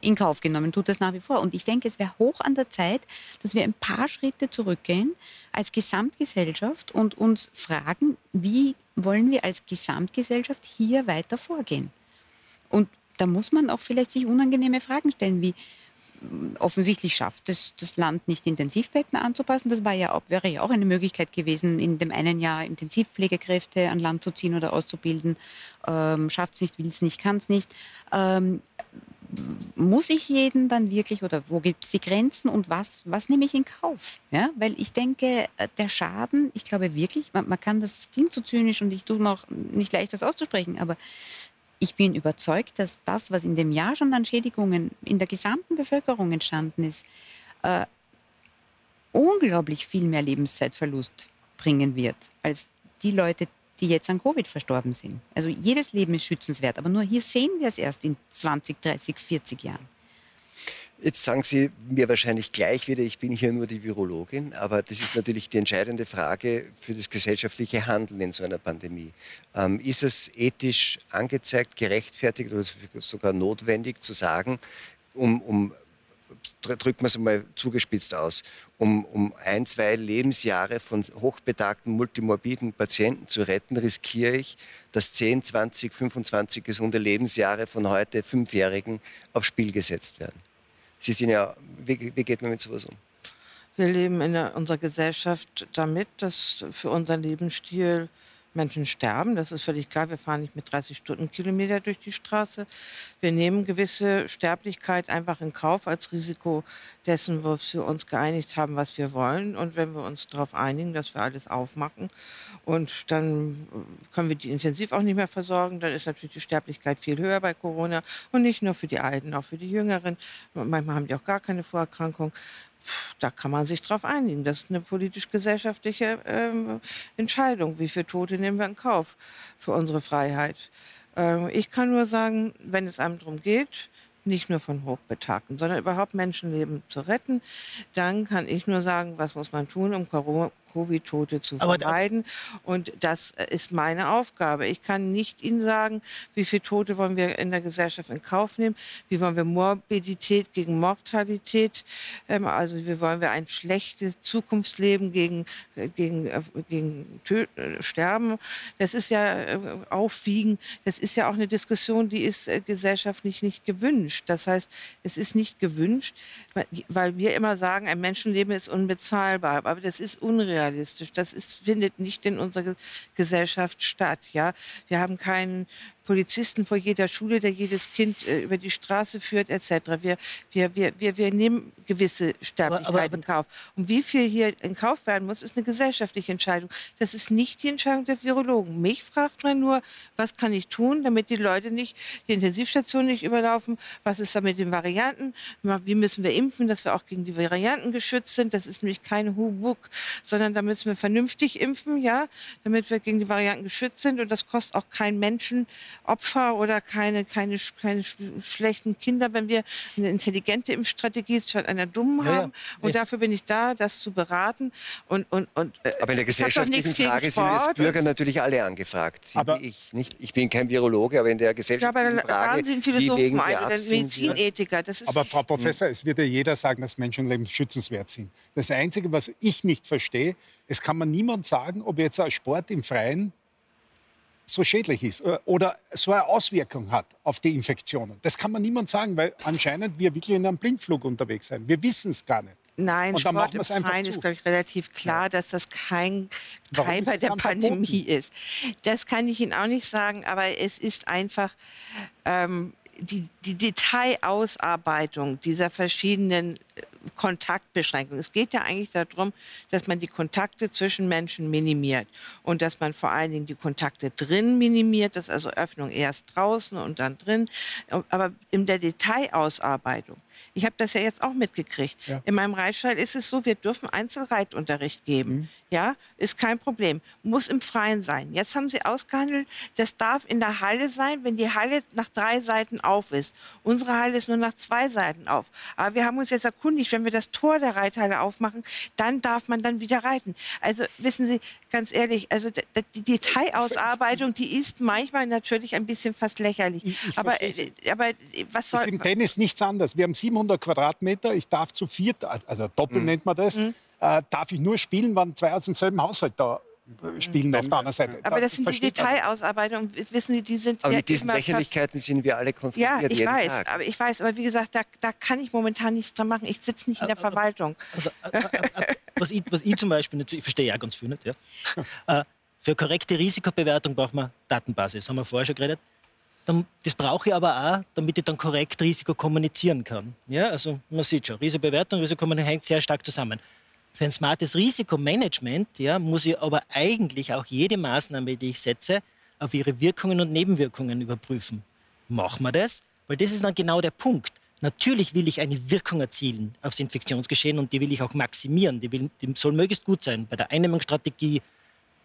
Speaker 8: in Kauf genommen, tut das nach wie vor. Und ich denke, es wäre hoch an der Zeit, dass wir ein paar Schritte zurückgehen als Gesamtgesellschaft und uns fragen, wie wollen wir als Gesamtgesellschaft hier weiter vorgehen? Und da muss man auch vielleicht sich unangenehme Fragen stellen, wie offensichtlich schafft es das Land nicht, Intensivbetten anzupassen. Das war ja auch, wäre ja auch eine Möglichkeit gewesen, in dem einen Jahr Intensivpflegekräfte an Land zu ziehen oder auszubilden. Ähm, schafft es nicht, will es nicht, kann es nicht. Ähm, muss ich jeden dann wirklich oder wo gibt es die Grenzen und was, was nehme ich in Kauf? Ja? Weil ich denke, äh, der Schaden, ich glaube wirklich, man, man kann das, klingt so zynisch und ich tue mir auch nicht leicht, das auszusprechen, aber ich bin überzeugt, dass das, was in dem Jahr schon an Schädigungen in der gesamten Bevölkerung entstanden ist, äh, unglaublich viel mehr Lebenszeitverlust bringen wird, als die Leute, die jetzt an Covid verstorben sind. Also jedes Leben ist schützenswert, aber nur hier sehen wir es erst in 20, 30, 40 Jahren.
Speaker 1: Jetzt sagen Sie mir wahrscheinlich gleich wieder, ich bin hier nur die Virologin, aber das ist natürlich die entscheidende Frage für das gesellschaftliche Handeln in so einer Pandemie. Ähm, ist es ethisch angezeigt, gerechtfertigt oder sogar notwendig zu sagen, um, um drücken wir es mal zugespitzt aus, um, um ein, zwei Lebensjahre von hochbetagten, multimorbiden Patienten zu retten, riskiere ich, dass 10, 20, 25 gesunde Lebensjahre von heute Fünfjährigen aufs Spiel gesetzt werden. Sie sind ja, wie, wie geht man mit sowas um?
Speaker 3: Wir leben in unserer Gesellschaft damit, dass für unseren Lebensstil Menschen sterben. Das ist völlig klar. Wir fahren nicht mit 30 Stundenkilometer durch die Straße. Wir nehmen gewisse Sterblichkeit einfach in Kauf als Risiko dessen, wo wir uns geeinigt haben, was wir wollen. Und wenn wir uns darauf einigen, dass wir alles aufmachen und dann können wir die intensiv auch nicht mehr versorgen, dann ist natürlich die Sterblichkeit viel höher bei Corona. Und nicht nur für die Alten, auch für die Jüngeren. Manchmal haben die auch gar keine Vorerkrankung da kann man sich drauf einigen. Das ist eine politisch-gesellschaftliche ähm, Entscheidung. Wie viele Tote nehmen wir in Kauf für unsere Freiheit? Ähm, ich kann nur sagen, wenn es einem darum geht, nicht nur von Hochbetagten, sondern überhaupt Menschenleben zu retten, dann kann ich nur sagen, was muss man tun, um Covid-Tote zu vermeiden. Und das äh, ist meine Aufgabe. Ich kann nicht Ihnen sagen, wie viele Tote wollen wir in der Gesellschaft in Kauf nehmen, wie wollen wir Morbidität gegen Mortalität, ähm, also wie wollen wir ein schlechtes Zukunftsleben gegen, äh, gegen, äh, gegen Sterben. Das ist ja aufwiegen. Das ist ja auch eine Diskussion, die ist gesellschaftlich nicht gewünscht. Das heißt, es ist nicht gewünscht, weil wir immer sagen, ein Menschenleben ist unbezahlbar. Aber das ist unrealistisch unrealistisch. Das ist, findet nicht in unserer Gesellschaft statt. Ja? Wir haben keinen Polizisten vor jeder Schule, der jedes Kind äh, über die Straße führt, etc. Wir, wir, wir, wir, wir nehmen gewisse Sterblichkeit in Kauf. Und wie viel hier in Kauf werden muss, ist eine gesellschaftliche Entscheidung. Das ist nicht die Entscheidung der Virologen. Mich fragt man nur, was kann ich tun, damit die Leute nicht die Intensivstation nicht überlaufen? Was ist da mit den Varianten? Wie müssen wir impfen, dass wir auch gegen die Varianten geschützt sind? Das ist nämlich kein Hubuk, sondern da müssen wir vernünftig impfen, ja, damit wir gegen die Varianten geschützt sind. Und das kostet auch keinen Menschen Opfer oder keine, keine, keine schlechten Kinder, wenn wir eine intelligente Impfstrategie statt einer dummen ja, haben. Und ja. dafür bin ich da, das zu beraten. Und, und, und,
Speaker 1: äh, Aber in der gesellschaftlichen Frage sind wir als Bürger natürlich alle angefragt. Sie aber ich nicht. Ich bin kein Virologe, aber in der gesellschaftlichen ja, aber Frage,
Speaker 3: sind Philosophen ein oder Medizinethiker.
Speaker 6: aber Frau Professor, es wird ja jeder sagen, dass Menschenleben schützenswert sind. Das Einzige, was ich nicht verstehe, es kann man niemand sagen, ob jetzt ein Sport im Freien so schädlich ist äh, oder so eine Auswirkung hat auf die Infektionen. Das kann man niemand sagen, weil anscheinend wir wirklich in einem Blindflug unterwegs sind. Wir wissen es gar nicht.
Speaker 3: Nein, und Sport im Freien ist, glaube ich, relativ klar, ja. dass das kein Treiber der Pandemie verboten? ist. Das kann ich Ihnen auch nicht sagen, aber es ist einfach ähm, die, die Detailausarbeitung dieser verschiedenen Kontaktbeschränkungen. Es geht ja eigentlich darum, dass man die Kontakte zwischen Menschen minimiert und dass man vor allen Dingen die Kontakte drin minimiert, dass also Öffnung erst draußen und dann drin. Aber in der Detailausarbeitung ich habe das ja jetzt auch mitgekriegt. Ja. In meinem Reitstall ist es so, wir dürfen Einzelreitunterricht geben. Mhm. Ja, ist kein Problem. Muss im Freien sein. Jetzt haben sie ausgehandelt, das darf in der Halle sein, wenn die Halle nach drei Seiten auf ist. Unsere Halle ist nur nach zwei Seiten auf. Aber wir haben uns jetzt erkundigt, wenn wir das Tor der Reithalle aufmachen, dann darf man dann wieder reiten. Also wissen Sie, ganz ehrlich, also die Detailausarbeitung, die ist manchmal natürlich ein bisschen fast lächerlich. Ich, ich aber, äh, aber was soll...
Speaker 6: Das ist im Tennis nichts anderes. Wir haben 700 Quadratmeter, ich darf zu viert, also Doppel mhm. nennt man das, mhm. äh, darf ich nur spielen, wenn zwei aus demselben Haushalt da spielen auf der anderen Seite.
Speaker 3: Aber das sind die Detailausarbeitungen, wissen Sie, die sind.
Speaker 1: Aber mit diesen Lächerlichkeiten sind wir alle konfrontiert.
Speaker 3: Ja, ich weiß,
Speaker 1: Tag.
Speaker 3: aber ich weiß, aber wie gesagt, da, da kann ich momentan nichts dran machen. Ich sitze nicht in der Verwaltung. Also,
Speaker 2: also, was, ich, was ich zum Beispiel nicht, ich verstehe ja ganz viel nicht, ja. Äh, für korrekte Risikobewertung braucht man Datenbasis, haben wir vorher schon geredet. Das brauche ich aber auch, damit ich dann korrekt Risiko kommunizieren kann. Ja, also man sieht schon, Risikobewertung, Risikokommunikation hängt sehr stark zusammen. Für ein smartes Risikomanagement ja, muss ich aber eigentlich auch jede Maßnahme, die ich setze, auf ihre Wirkungen und Nebenwirkungen überprüfen. Machen wir das? Weil das ist dann genau der Punkt. Natürlich will ich eine Wirkung erzielen aufs Infektionsgeschehen und die will ich auch maximieren. Die, will, die soll möglichst gut sein bei der Eindämmungsstrategie,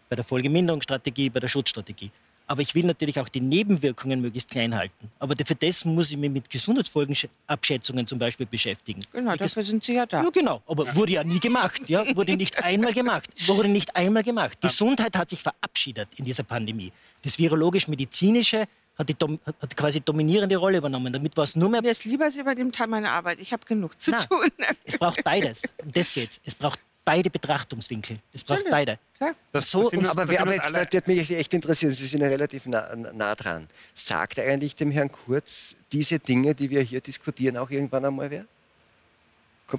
Speaker 2: bei der Folgeminderungsstrategie, bei der Schutzstrategie. Aber ich will natürlich auch die Nebenwirkungen möglichst klein halten. Aber für das muss ich mich mit Gesundheitsfolgenabschätzungen zum Beispiel beschäftigen.
Speaker 3: Genau, dafür sind Sie ja da.
Speaker 2: Ja, genau. Aber wurde ja nie gemacht. Ja? Wurde nicht einmal gemacht. Wurde nicht einmal gemacht. Gesundheit hat sich verabschiedet in dieser Pandemie. Das virologisch-medizinische hat, die, hat quasi dominierende Rolle übernommen. Damit war es nur mehr.
Speaker 3: Mir ist lieber, Sie übernehmen Teil meiner Arbeit. Ich habe genug zu Nein, tun.
Speaker 2: Es braucht beides. Um das geht's. Es braucht beide Betrachtungswinkel. Es braucht beide.
Speaker 1: Das, so, das aber, wir, aber jetzt wird mich echt interessieren, Sie sind ja relativ nah, nah, dran. Sagt eigentlich dem Herrn Kurz diese Dinge, die wir hier diskutieren, auch irgendwann einmal wer?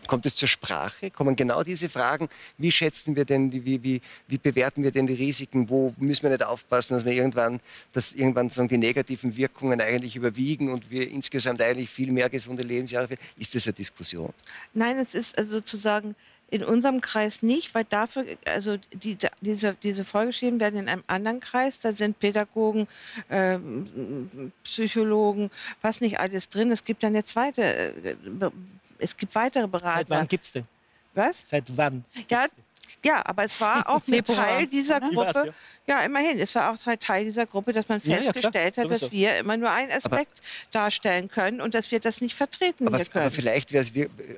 Speaker 1: Kommt, es zur Sprache? Kommen genau diese Fragen? Wie schätzen wir denn, die, wie, wie, wie bewerten wir denn die Risiken? Wo müssen wir nicht aufpassen, dass wir irgendwann, dass irgendwann sagen, die negativen Wirkungen eigentlich überwiegen und wir insgesamt eigentlich viel mehr gesunde Lebensjahre finden? Ist das eine Diskussion?
Speaker 3: Nein, es ist also sozusagen in unserem Kreis nicht, weil dafür, also die, diese, diese vorgeschrieben werden in einem anderen Kreis. Da sind Pädagogen, äh, Psychologen, was nicht alles drin. Es gibt dann eine zweite, äh, es gibt weitere Berater.
Speaker 2: Seit wann gibt es denn?
Speaker 3: Was?
Speaker 2: Seit wann?
Speaker 3: Ja, ja, aber es war auch ein Teil dieser Gruppe. Ja, immerhin. Es war auch Teil dieser Gruppe, dass man festgestellt ja, ja, hat, dass wir immer nur einen Aspekt aber, darstellen können und dass wir das nicht vertreten
Speaker 1: aber,
Speaker 3: können.
Speaker 1: Aber vielleicht wäre es,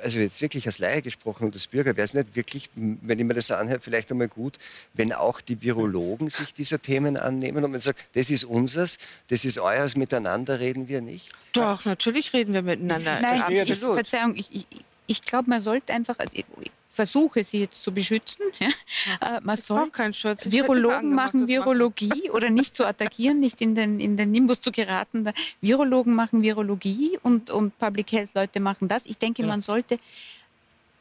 Speaker 1: also jetzt wirklich als Laie gesprochen und als Bürger, wäre es nicht wirklich, wenn ich mir das anhöre, vielleicht einmal gut, wenn auch die Virologen sich dieser Themen annehmen und man sagt, das ist unseres, das ist euers, miteinander reden wir nicht?
Speaker 3: Doch, natürlich reden wir miteinander.
Speaker 8: Nein, ich, ich, Verzeihung, ich, ich, ich glaube, man sollte einfach, versuche, sie jetzt zu beschützen. Ja. Äh, man soll
Speaker 3: Schutz.
Speaker 8: Virologen machen Virologie oder nicht zu attackieren, nicht in den, in den Nimbus zu geraten. Virologen machen Virologie und, und Public Health Leute machen das. Ich denke, ja. man sollte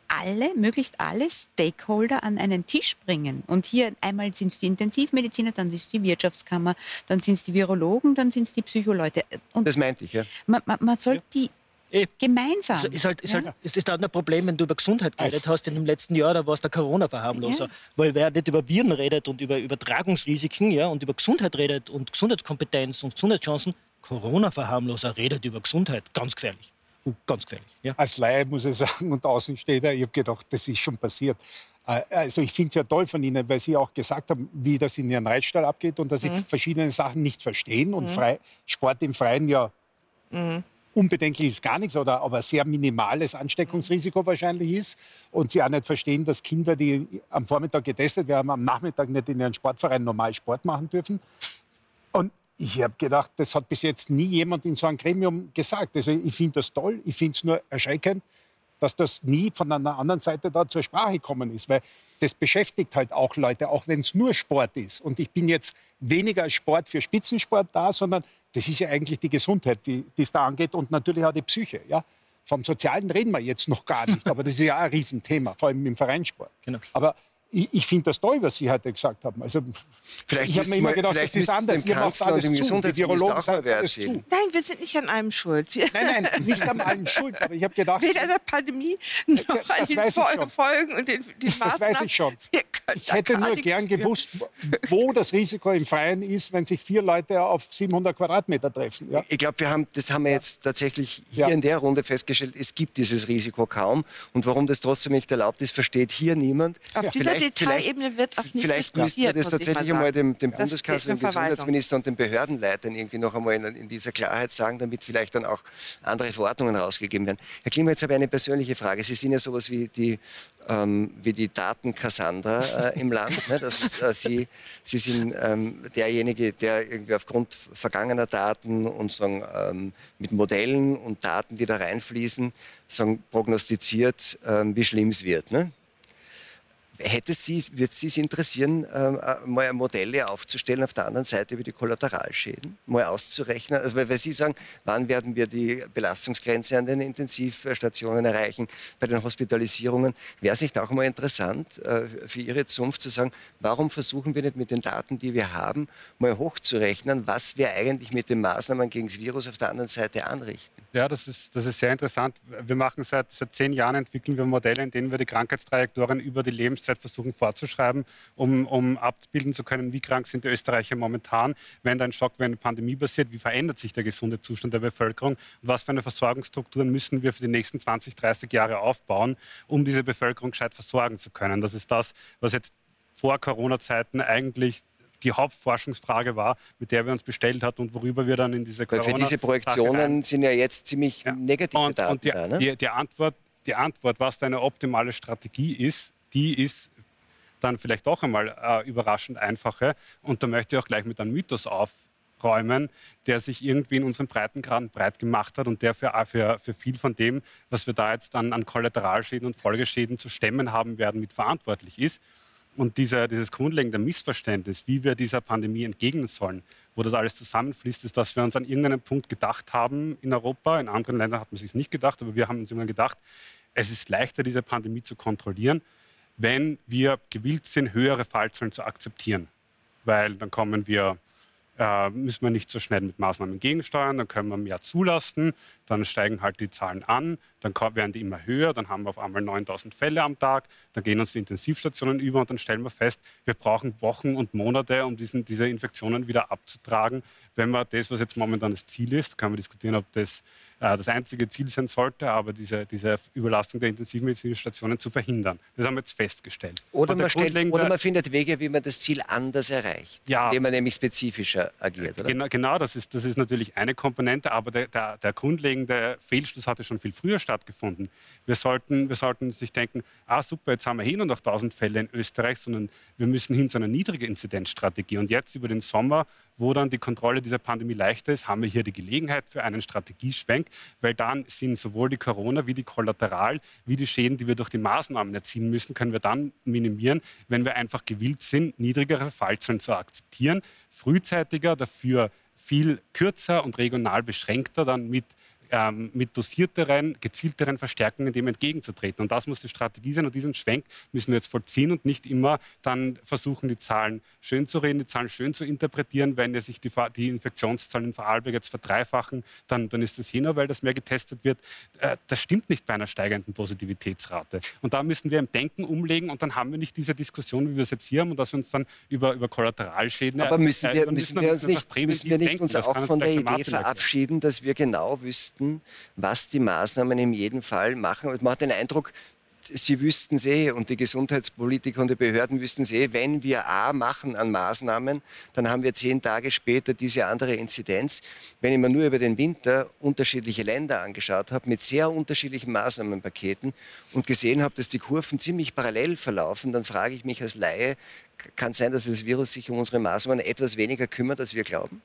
Speaker 8: alle, möglichst alle Stakeholder an einen Tisch bringen. Und hier einmal sind es die Intensivmediziner, dann ist es die Wirtschaftskammer, dann sind es die Virologen, dann sind es die Psycholeute.
Speaker 1: Und das meinte ich, ja.
Speaker 8: Man, man, man soll die
Speaker 2: Eh.
Speaker 8: Gemeinsam.
Speaker 2: Es ist, halt, ist, halt, es ist halt ein Problem, wenn du über Gesundheit geredet hast in dem letzten Jahr, da war es der Corona-Verharmloser. Ja. Weil wer nicht über Viren redet und über Übertragungsrisiken ja, und über Gesundheit redet und Gesundheitskompetenz und Gesundheitschancen, Corona-Verharmloser redet über Gesundheit. Ganz gefährlich. Uh, ganz gefährlich. Ja.
Speaker 6: Als Laie muss ich sagen und Außenstehender, ich habe gedacht, das ist schon passiert. Äh, also ich finde es ja toll von Ihnen, weil Sie auch gesagt haben, wie das in Ihren Reitstall abgeht und dass Sie mhm. verschiedene Sachen nicht verstehen und mhm. frei, Sport im Freien ja mhm unbedenklich ist gar nichts, oder aber sehr minimales Ansteckungsrisiko wahrscheinlich ist. Und sie auch nicht verstehen, dass Kinder, die am Vormittag getestet werden, am Nachmittag nicht in ihren Sportverein normal Sport machen dürfen. Und ich habe gedacht, das hat bis jetzt nie jemand in so einem Gremium gesagt. Deswegen, ich finde das toll. Ich finde es nur erschreckend, dass das nie von einer anderen Seite da zur Sprache gekommen ist. Weil das beschäftigt halt auch Leute, auch wenn es nur Sport ist. Und ich bin jetzt weniger als Sport für Spitzensport da, sondern das ist ja eigentlich die Gesundheit, die es da angeht und natürlich auch die Psyche. Ja? Vom Sozialen reden wir jetzt noch gar nicht, aber das ist ja auch ein Riesenthema, vor allem im Vereinssport. Genau. Aber ich, ich finde das toll, was Sie heute gesagt haben. Also,
Speaker 1: vielleicht ich habe mir immer gedacht, das ist anders. Ihr macht alles zu. Die Virologen sagen alles
Speaker 3: zu. Nein, wir sind nicht an allem schuld.
Speaker 6: Wir nein, nein, nicht an allem schuld. Aber ich habe gedacht...
Speaker 3: Weder an der Pandemie noch das an den Fol Folgen und den, den
Speaker 6: Maßnahmen. Das weiß ich schon. Ich hätte nur gern gewusst, wo das Risiko im Freien ist, wenn sich vier Leute auf 700 Quadratmeter treffen. Ja?
Speaker 1: Ich glaube, wir das haben wir jetzt tatsächlich hier ja. in der Runde festgestellt, es gibt dieses Risiko kaum. Und warum das trotzdem nicht erlaubt ist, versteht hier niemand.
Speaker 3: Auf dieser Detailebene wird auch nicht
Speaker 1: Vielleicht müssten wir das tatsächlich einmal dem, dem Bundeskanzler, dem Gesundheitsminister und den Behördenleitern irgendwie noch einmal in, in, dieser Klarheit sagen, damit vielleicht dann auch andere Verordnungen rausgegeben werden. Herr Klima, jetzt habe ich eine persönliche Frage. Sie sind ja sowas wie die, ähm, wie die Daten-Cassandra äh, im Land. Ne? Das, äh, Sie, Sie sind ähm, derjenige, der irgendwie aufgrund vergangener Daten und sagen, ähm, mit Modellen und Daten, die da reinfließen, sagen, prognostiziert, ähm, wie schlimm es wird. Ne? Hätte Sie, wird Sie es interessieren, ähm, äh, mal Modelle aufzustellen auf der anderen Seite über die Kollateralschäden, mal auszurechnen? Also, weil, Sie sagen, wann werden wir die Belastungsgrenze an den Intensivstationen erreichen, bei den Hospitalisierungen? Wäre es nicht auch mal interessant äh, für Ihre Zunft zu sagen, warum versuchen wir nicht mit den Daten, die wir haben, mal hochzurechnen, was wir eigentlich mit den Maßnahmen gegen das Virus auf der anderen Seite anrichten?
Speaker 5: Ja, das ist, das ist sehr interessant. Wir machen seit, seit zehn Jahren, entwickeln wir Modelle, in denen wir die Krankheitstrajektorien über die Lebenszeit versuchen vorzuschreiben, um, um abbilden zu können, wie krank sind die Österreicher momentan, wenn da ein Schock, wenn eine Pandemie passiert, wie verändert sich der gesunde Zustand der Bevölkerung und was für eine Versorgungsstrukturen müssen wir für die nächsten 20, 30 Jahre aufbauen, um diese Bevölkerung gescheit versorgen zu können. Das ist das, was jetzt vor Corona-Zeiten eigentlich die Hauptforschungsfrage war, mit der wir uns bestellt hat und worüber wir dann in diese
Speaker 1: Corona Weil für diese Projektionen sind ja jetzt ziemlich ja. negative
Speaker 5: und,
Speaker 1: Daten
Speaker 5: und die,
Speaker 1: da, ne?
Speaker 5: die, die, Antwort, die Antwort, was deine optimale Strategie ist, die ist dann vielleicht auch einmal äh, überraschend einfache. Und da möchte ich auch gleich mit einem Mythos aufräumen, der sich irgendwie in unseren Breitengraden breit gemacht hat und der für, für, für viel von dem, was wir da jetzt dann an Kollateralschäden und Folgeschäden zu stemmen haben werden, mitverantwortlich ist. Und dieser, dieses grundlegende Missverständnis, wie wir dieser Pandemie entgegnen sollen, wo das alles zusammenfließt, ist, dass wir uns an irgendeinem Punkt gedacht haben in Europa. In anderen Ländern hat man sich nicht gedacht, aber wir haben uns immer gedacht, es ist leichter, diese Pandemie zu kontrollieren, wenn wir gewillt sind, höhere Fallzahlen zu akzeptieren. Weil dann kommen wir äh, müssen wir nicht so schnell mit Maßnahmen gegensteuern, dann können wir mehr zulassen, dann steigen halt die Zahlen an, dann werden die immer höher, dann haben wir auf einmal 9000 Fälle am Tag, dann gehen uns die Intensivstationen über und dann stellen wir fest, wir brauchen Wochen und Monate, um diesen, diese Infektionen wieder abzutragen. Wenn wir das, was jetzt momentan das Ziel ist, können wir diskutieren, ob das das einzige Ziel sein sollte, aber diese, diese Überlastung der intensivmedizinischen Stationen zu verhindern. Das haben wir jetzt festgestellt.
Speaker 1: Oder man, stellt, oder man findet Wege, wie man das Ziel anders erreicht,
Speaker 5: ja,
Speaker 1: indem man nämlich spezifischer agiert. Oder?
Speaker 5: Genau, genau das, ist, das ist natürlich eine Komponente, aber der, der, der grundlegende Fehlschluss hatte schon viel früher stattgefunden. Wir sollten, wir sollten sich denken, ah super, jetzt haben wir hin und noch 1000 Fälle in Österreich, sondern wir müssen hin zu einer niedrigen Inzidenzstrategie. Und jetzt über den Sommer wo dann die Kontrolle dieser Pandemie leichter ist, haben wir hier die Gelegenheit für einen Strategieschwenk, weil dann sind sowohl die Corona wie die Kollateral, wie die Schäden, die wir durch die Maßnahmen erzielen müssen, können wir dann minimieren, wenn wir einfach gewillt sind, niedrigere Fallzahlen zu akzeptieren, frühzeitiger, dafür viel kürzer und regional beschränkter dann mit ähm, mit dosierteren, gezielteren Verstärkungen dem entgegenzutreten. Und das muss die Strategie sein. Und diesen Schwenk müssen wir jetzt vollziehen und nicht immer dann versuchen, die Zahlen schön zu reden, die Zahlen schön zu interpretieren. Wenn sich die, die Infektionszahlen in Vorarlberg jetzt verdreifachen, dann, dann ist das nur, weil das mehr getestet wird. Äh, das stimmt nicht bei einer steigenden Positivitätsrate. Und da müssen wir im Denken umlegen und dann haben wir nicht diese Diskussion, wie wir es jetzt hier haben und dass wir uns dann über, über Kollateralschäden...
Speaker 1: Aber müssen wir, äh, müssen wir, uns nicht, müssen wir nicht uns auch von der Idee verabschieden, dass wir genau wüssten, wüssten, was die Maßnahmen in jedem Fall machen. Man hat den Eindruck, Sie wüssten es eh und die Gesundheitspolitiker und die Behörden wüssten es eh, wenn wir A machen an Maßnahmen, dann haben wir zehn Tage später diese andere Inzidenz. Wenn ich mir nur über den Winter unterschiedliche Länder angeschaut habe, mit sehr unterschiedlichen Maßnahmenpaketen und gesehen habe, dass die Kurven ziemlich parallel verlaufen, dann frage ich mich als Laie, kann es sein, dass das Virus sich um unsere Maßnahmen etwas weniger kümmert, als wir glauben?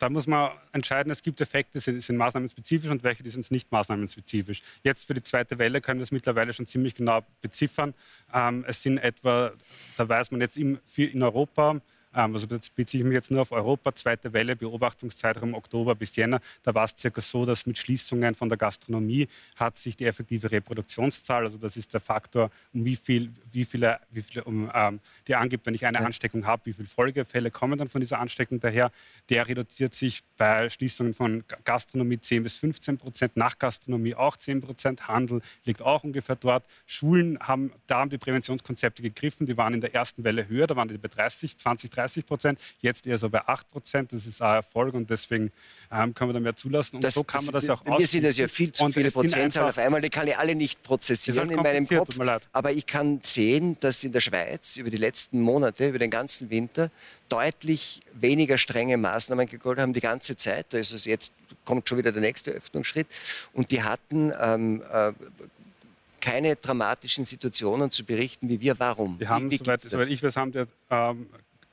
Speaker 5: Da muss man entscheiden, es gibt Effekte, die sind maßnahmenspezifisch und welche, die sind nicht maßnahmenspezifisch. Jetzt für die zweite Welle können wir es mittlerweile schon ziemlich genau beziffern. Ähm, es sind etwa, da weiß man jetzt in, in Europa, also beziehe ich mich jetzt nur auf Europa, zweite Welle, Beobachtungszeitraum Oktober bis Jänner, da war es circa so, dass mit Schließungen von der Gastronomie hat sich die effektive Reproduktionszahl, also das ist der Faktor, um wie viel, wie viele, wie viele um, ähm, die angibt, wenn ich eine Ansteckung habe, wie viele Folgefälle kommen dann von dieser Ansteckung daher, der reduziert sich bei Schließungen von Gastronomie 10 bis 15 Prozent, nach Gastronomie auch 10 Prozent, Handel liegt auch ungefähr dort. Schulen haben, da haben die Präventionskonzepte gegriffen, die waren in der ersten Welle höher, da waren die bei 30, 20, 30 30 Prozent, jetzt eher so bei 8 Prozent. Das ist ein Erfolg und deswegen ähm, können wir da mehr zulassen. Und
Speaker 1: das,
Speaker 5: so kann man das, auch
Speaker 1: Mir sind das ja viel zu viele Prozentzahlen auf einmal, die kann ich alle nicht prozessieren in meinem Kopf. Aber ich kann sehen, dass in der Schweiz über die letzten Monate, über den ganzen Winter, deutlich weniger strenge Maßnahmen gegolten haben, die ganze Zeit. Da ist es jetzt, kommt schon wieder der nächste Öffnungsschritt. Und die hatten ähm, äh, keine dramatischen Situationen zu berichten wie wir. Warum?
Speaker 5: Wir haben, wie, wie soweit, soweit, ich weiß, haben wir ähm,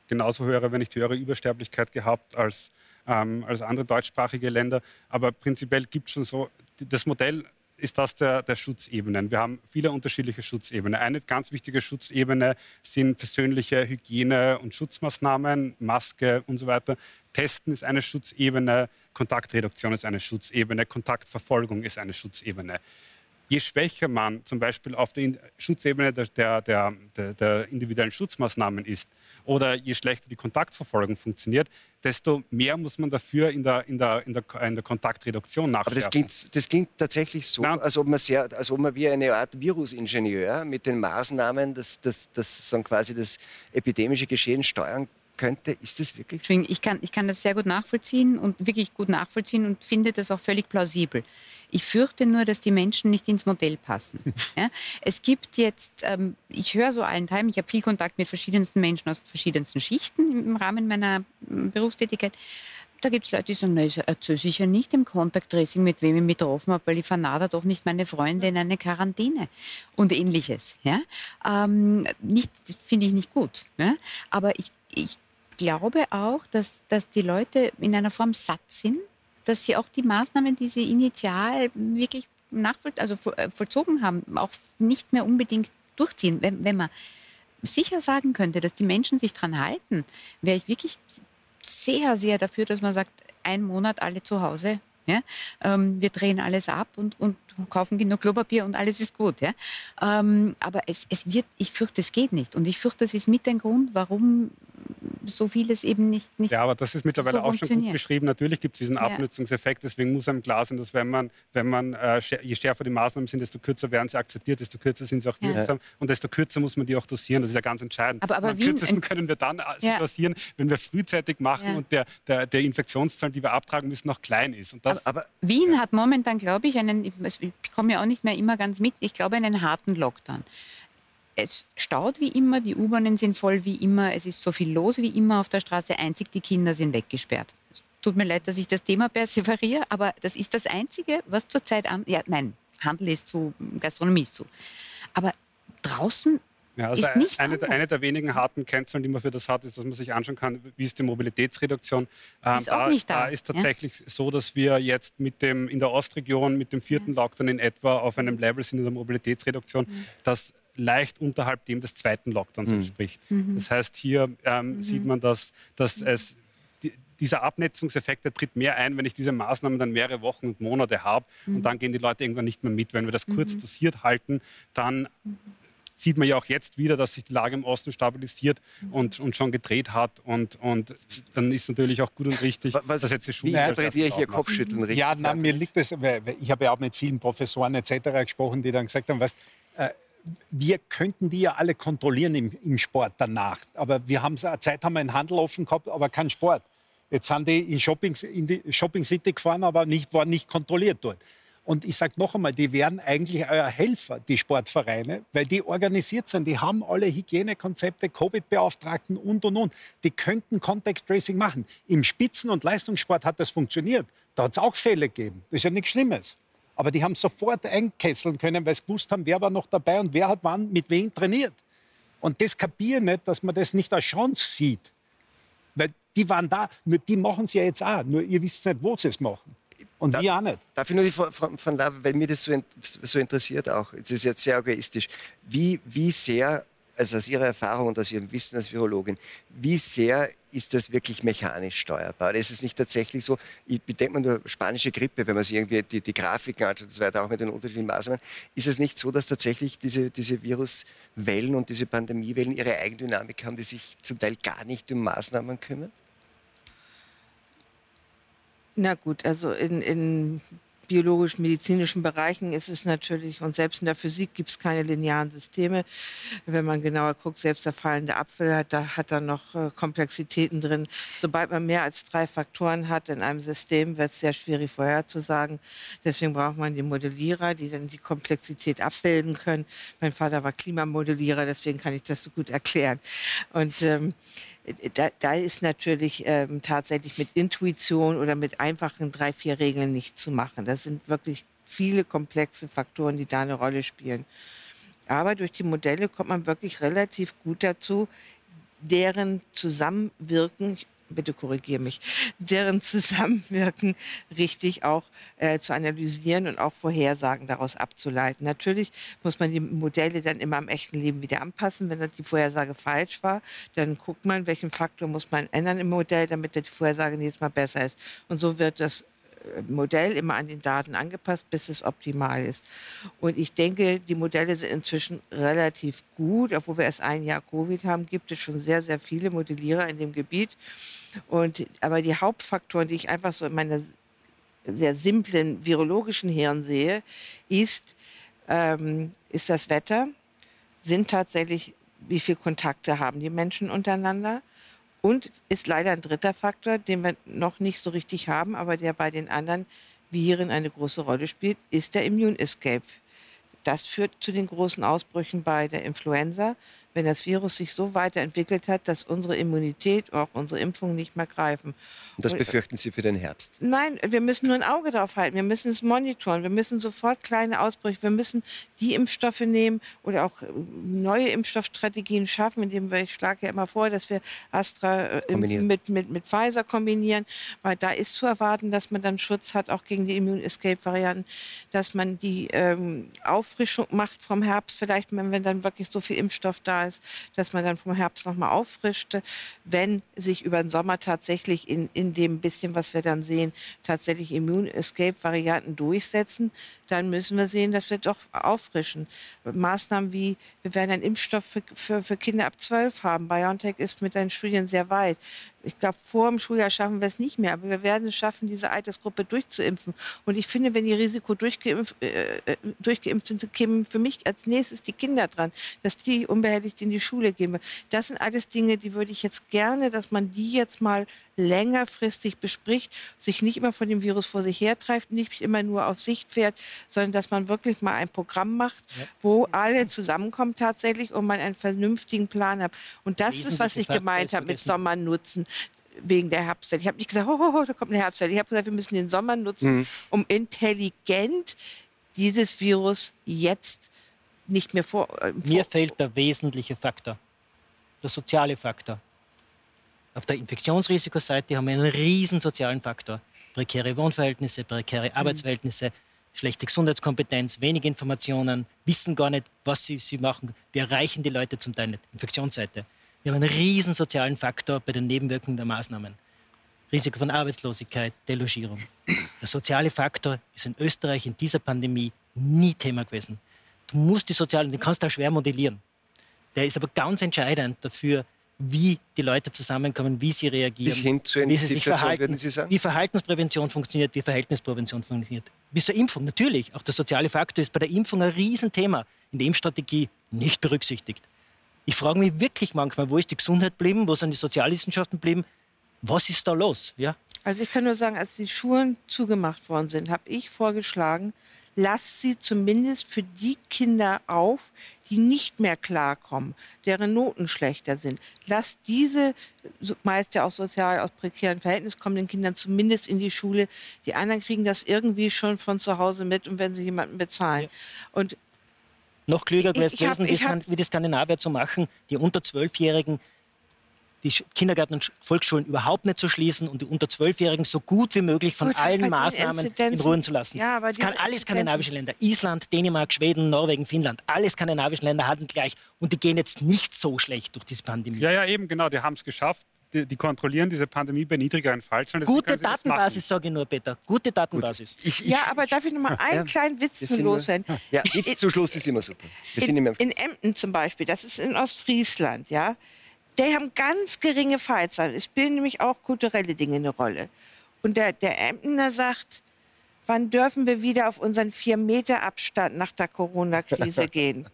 Speaker 5: genauso höhere, wenn nicht höhere Übersterblichkeit gehabt als, ähm, als andere deutschsprachige Länder. Aber prinzipiell gibt es schon so, das Modell ist das der, der Schutzebenen. Wir haben viele unterschiedliche Schutzebenen. Eine ganz wichtige Schutzebene sind persönliche Hygiene- und Schutzmaßnahmen, Maske und so weiter. Testen ist eine Schutzebene, Kontaktreduktion ist eine Schutzebene, Kontaktverfolgung ist eine Schutzebene je schwächer man zum Beispiel auf der Schutzebene der, der, der, der, individuellen Schutzmaßnahmen ist oder je schlechter die Kontaktverfolgung funktioniert, desto mehr muss man dafür in der, in der, in der, in der Kontaktreduktion nachschärfen.
Speaker 1: Aber das klingt, das klingt tatsächlich so, als ob, man sehr, als ob man wie eine Art Virusingenieur mit den Maßnahmen das, das, das, das quasi das epidemische Geschehen steuern könnte. Ist das wirklich
Speaker 8: so? Ich kann, ich kann das sehr gut nachvollziehen und wirklich gut nachvollziehen und finde das auch völlig plausibel. Ich fürchte nur, dass die Menschen nicht ins Modell passen. Ja? Es gibt jetzt, ähm, ich höre so allen Teilen, ich habe viel Kontakt mit verschiedensten Menschen aus verschiedensten Schichten im Rahmen meiner ähm, Berufstätigkeit. Da gibt es Leute, die sagen, na, ich erzähle sicher nicht im Contact Tracing, mit wem ich mich getroffen habe, weil ich vernadere doch nicht meine Freunde in eine Quarantäne und ähnliches. Ja? Ähm, nicht, finde ich nicht gut. Ja? Aber ich, ich glaube auch, dass, dass die Leute in einer Form satt sind dass sie auch die Maßnahmen, die sie initial wirklich nachvoll also äh, vollzogen haben, auch nicht mehr unbedingt durchziehen. Wenn, wenn man sicher sagen könnte, dass die Menschen sich daran halten, wäre ich wirklich sehr, sehr dafür, dass man sagt, ein Monat alle zu Hause. Ja? Ähm, wir drehen alles ab und, und kaufen genug Klopapier und alles ist gut. Ja? Ähm, aber es, es wird, ich fürchte, es geht nicht. Und ich fürchte, das ist mit ein Grund, warum so vieles eben nicht, nicht
Speaker 5: Ja, aber das ist mittlerweile so auch schon gut beschrieben. Natürlich gibt es diesen Abnutzungseffekt. Deswegen muss einem klar sein, dass wenn man, wenn man äh, je schärfer die Maßnahmen sind, desto kürzer werden sie akzeptiert, desto kürzer sind sie auch wirksam ja. und desto kürzer muss man die auch dosieren. Das ist ja ganz entscheidend.
Speaker 8: Aber, aber
Speaker 5: am kürzesten können wir dann äh, ja. dosieren, wenn wir frühzeitig machen ja. und der, der, der Infektionszahl, die wir abtragen müssen, noch klein ist. Und
Speaker 8: das aber, aber Wien hat momentan, glaube ich, einen, ich komme ja auch nicht mehr immer ganz mit, ich glaube, einen harten Lockdown es staut wie immer, die U-Bahnen sind voll wie immer, es ist so viel los wie immer auf der Straße, einzig die Kinder sind weggesperrt. Es tut mir leid, dass ich das Thema perseveriere, aber das ist das Einzige, was zurzeit an. Ja, nein, Handel ist zu, Gastronomie ist zu. Aber draußen ja, also ist
Speaker 5: eine, eine, der wenigen harten Kennzahlen, die man für das hat, ist, dass man sich anschauen kann, wie ist die Mobilitätsreduktion.
Speaker 8: Ähm, ist da, nicht da.
Speaker 5: da ist tatsächlich ja? so, dass wir jetzt mit dem, in der Ostregion mit dem vierten ja. Lockdown in etwa auf einem Level sind in der Mobilitätsreduktion, mhm. das leicht unterhalb dem des zweiten Lockdowns mhm. entspricht. Mhm. Das heißt, hier ähm, mhm. sieht man, dass, dass es dieser Abnetzungseffekt, der tritt mehr ein, wenn ich diese Maßnahmen dann mehrere Wochen und Monate habe mhm. und dann gehen die Leute irgendwann nicht mehr mit. Wenn wir das kurz mhm. dosiert halten, dann sieht man ja auch jetzt wieder, dass sich die Lage im Osten stabilisiert und, und schon gedreht hat. Und, und dann ist natürlich auch gut und richtig,
Speaker 1: Was, dass jetzt die Schule. Wie interpretiere ich hier Kopfschütteln richtig?
Speaker 6: Ja, nein, mir liegt das, weil ich habe ja auch mit vielen Professoren etc. gesprochen, die dann gesagt haben, was wir könnten die ja alle kontrollieren im, im Sport danach. Aber wir haben eine Zeit haben wir einen Handel offen gehabt, aber keinen Sport. Jetzt sind die in, Shopping, in die Shopping City gefahren, aber nicht, waren nicht kontrolliert dort. Und ich sage noch einmal, die wären eigentlich euer Helfer, die Sportvereine, weil die organisiert sind. Die haben alle Hygienekonzepte, Covid-Beauftragten und, und, und. Die könnten Contact Tracing machen. Im Spitzen- und Leistungssport hat das funktioniert. Da hat es auch Fälle gegeben. Das ist ja nichts Schlimmes. Aber die haben sofort einkesseln können, weil sie gewusst haben, wer war noch dabei und wer hat wann mit wem trainiert. Und das kapieren nicht, dass man das nicht als Chance sieht. Weil die waren da, nur die machen es ja jetzt auch. Nur ihr wisst nicht, wo sie es machen. Und da, wir auch nicht.
Speaker 1: Darf ich nur die von, von, da, weil mir das so, so interessiert auch, das ist jetzt sehr egoistisch, wie, wie sehr also aus Ihrer Erfahrung und aus Ihrem Wissen als Virologin, wie sehr ist das wirklich mechanisch steuerbar? Oder ist es nicht tatsächlich so, ich bedenke mal nur spanische Grippe, wenn man sich irgendwie die, die Grafiken anschaut und so weiter, auch mit den unterschiedlichen Maßnahmen, ist es nicht so, dass tatsächlich diese, diese Viruswellen und diese Pandemiewellen ihre Eigendynamik haben, die sich zum Teil gar nicht um Maßnahmen kümmern?
Speaker 3: Na gut, also in, in biologisch-medizinischen Bereichen ist es natürlich, und selbst in der Physik gibt es keine linearen Systeme. Wenn man genauer guckt, selbst der fallende Apfel hat da, hat da noch äh, Komplexitäten drin. Sobald man mehr als drei Faktoren hat in einem System, wird es sehr schwierig vorherzusagen. Deswegen braucht man die Modellierer, die dann die Komplexität abbilden können. Mein Vater war Klimamodellierer, deswegen kann ich das so gut erklären. Und ähm, da, da, ist natürlich ähm, tatsächlich mit Intuition oder mit einfachen drei, vier Regeln nicht zu machen. Das sind wirklich viele komplexe Faktoren, die da eine Rolle spielen. Aber durch die Modelle kommt man wirklich relativ gut dazu, deren Zusammenwirken, bitte korrigiere mich, deren Zusammenwirken richtig auch äh, zu analysieren und auch Vorhersagen daraus abzuleiten. Natürlich muss man die Modelle dann immer am echten Leben wieder anpassen. Wenn die Vorhersage falsch war, dann guckt man, welchen Faktor muss man ändern im Modell, damit die Vorhersage nächstes Mal besser ist. Und so wird das Modell immer an den Daten angepasst, bis es optimal ist. Und ich denke, die Modelle sind inzwischen relativ gut. Obwohl wir erst ein Jahr Covid haben, gibt es schon sehr, sehr viele Modellierer in dem Gebiet. Und, aber die Hauptfaktoren, die ich einfach so in meiner sehr simplen virologischen Hirn sehe, ist, ähm, ist das Wetter, sind tatsächlich, wie viele Kontakte haben die Menschen untereinander und ist leider ein dritter Faktor, den wir noch nicht so richtig haben, aber der bei den anderen Viren eine große Rolle spielt, ist der Immune Escape. Das führt zu den großen Ausbrüchen bei der Influenza, wenn das Virus sich so weiterentwickelt hat, dass unsere Immunität, auch unsere Impfungen nicht mehr greifen.
Speaker 1: Und das befürchten Sie für den Herbst?
Speaker 3: Nein, wir müssen nur ein Auge drauf halten. Wir müssen es monitoren. Wir müssen sofort kleine Ausbrüche, wir müssen die Impfstoffe nehmen oder auch äh, neue Impfstoffstrategien schaffen, indem wir, ich schlage ja immer vor, dass wir Astra äh, mit, mit, mit Pfizer kombinieren, weil da ist zu erwarten, dass man dann Schutz hat, auch gegen die Immune Escape Varianten, dass man die ähm, Auffrischung macht vom Herbst, vielleicht, wenn, wenn dann wirklich so viel Impfstoff da ist, dass man dann vom Herbst nochmal auffrischte, wenn sich über den Sommer tatsächlich in, in dem bisschen, was wir dann sehen, tatsächlich Immune Escape Varianten durchsetzen, dann müssen wir sehen, dass wir doch auffrischen. Maßnahmen wie, wir werden einen Impfstoff für, für, für Kinder ab 12 haben. BioNTech ist mit seinen Studien sehr weit. Ich glaube, vor dem Schuljahr schaffen wir es nicht mehr, aber wir werden es schaffen, diese Altersgruppe durchzuimpfen. Und ich finde, wenn die Risiko durchgeimpft, äh, äh durchgeimpft sind, kämen für mich als nächstes die Kinder dran, dass die unbehelligt in die Schule gehen. Das sind alles Dinge, die würde ich jetzt gerne, dass man die jetzt mal längerfristig bespricht, sich nicht immer von dem Virus vor sich hertreibt, nicht immer nur auf Sicht fährt, sondern dass man wirklich mal ein Programm macht, ja. wo alle zusammenkommen tatsächlich und man einen vernünftigen Plan hat. Und das ist, was ich gemeint habe mit Sommer nutzen wegen der Herbstwelle. Ich habe nicht gesagt, oh, oh, oh, da kommt eine Herbstwelle. Ich habe gesagt, wir müssen den Sommer nutzen, mhm. um intelligent dieses Virus jetzt nicht mehr vor.
Speaker 2: Äh, Mir fehlt der wesentliche Faktor, der soziale Faktor. Auf der Infektionsrisikoseite haben wir einen riesen sozialen Faktor. Prekäre Wohnverhältnisse, prekäre mhm. Arbeitsverhältnisse, schlechte Gesundheitskompetenz, wenig Informationen, wissen gar nicht, was sie, sie machen. Wir erreichen die Leute zum Teil nicht. Infektionsseite. Wir haben einen riesen sozialen Faktor bei den Nebenwirkungen der Maßnahmen. Risiko von Arbeitslosigkeit, Delogierung. Der soziale Faktor ist in Österreich in dieser Pandemie nie Thema gewesen. Du musst die sozialen, den kannst du auch schwer modellieren. Der ist aber ganz entscheidend dafür, wie die Leute zusammenkommen, wie sie reagieren,
Speaker 1: Bis hin zur wie sie sich
Speaker 2: verhalten, wie Verhaltensprävention funktioniert, wie Verhaltensprävention funktioniert. Bis zur Impfung, natürlich. Auch der soziale Faktor ist bei der Impfung ein Riesenthema, in der Impfstrategie nicht berücksichtigt. Ich frage mich wirklich manchmal, wo ist die Gesundheit geblieben, wo sind die Sozialwissenschaften geblieben, was ist da los? Ja?
Speaker 3: Also ich kann nur sagen, als die Schulen zugemacht worden sind, habe ich vorgeschlagen, lasst sie zumindest für die Kinder auf, die nicht mehr klarkommen, deren Noten schlechter sind. Lasst diese, meist ja auch sozial aus prekären Verhältnissen kommenden Kindern zumindest in die Schule. Die anderen kriegen das irgendwie schon von zu Hause mit und wenn sie jemanden bezahlen. Ja. Und
Speaker 2: noch klüger wäre es gewesen, wie die Skandinavier zu machen, die unter Zwölfjährigen die Kindergärten und Volksschulen überhaupt nicht zu schließen und die unter Zwölfjährigen so gut wie möglich von gut, allen Maßnahmen in Ruhe zu lassen. Ja, aber kann alle skandinavische Länder, Island, Dänemark, Schweden, Norwegen, Finnland, alle skandinavischen Länder hatten gleich und die gehen jetzt nicht so schlecht durch diese Pandemie.
Speaker 5: Ja, ja, eben, genau, die haben es geschafft. Die, die, kontrollieren diese Pandemie bei niedrigeren Fallzahlen.
Speaker 2: Gute Datenbasis, sage ich nur, Peter. Gute Datenbasis.
Speaker 3: Ich, ich, ja, aber darf ich noch mal einen ja, kleinen Witz loswerden?
Speaker 1: Ja, Witz zum Schluss ist immer super.
Speaker 3: In, in Emden zum Beispiel, das ist in Ostfriesland, ja, die haben ganz geringe Fallzahlen. Es spielen nämlich auch kulturelle Dinge eine Rolle. Und der, der Emdener sagt, wann dürfen wir wieder auf unseren vier Meter Abstand nach der Corona-Krise gehen?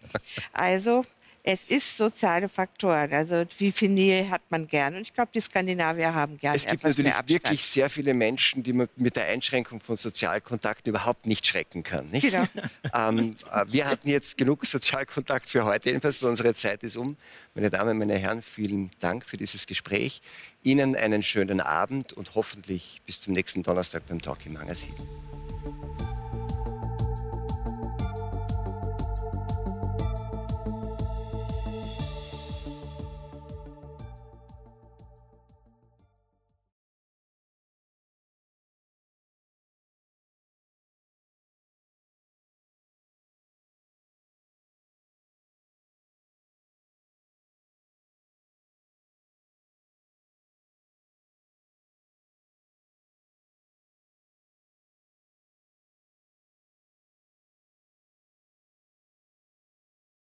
Speaker 3: Also es ist soziale Faktoren. Also wie viel Nähe hat man gern? Und ich glaube, die Skandinavier haben gerne
Speaker 1: Es gibt natürlich wirklich sehr viele Menschen, die man mit der Einschränkung von Sozialkontakten überhaupt nicht schrecken kann. Nicht? Genau. ähm, äh, wir hatten jetzt genug Sozialkontakt für heute, jedenfalls, weil unsere Zeit ist um. Meine Damen, meine Herren, vielen Dank für dieses Gespräch. Ihnen einen schönen Abend und hoffentlich bis zum nächsten Donnerstag beim Talk im 7.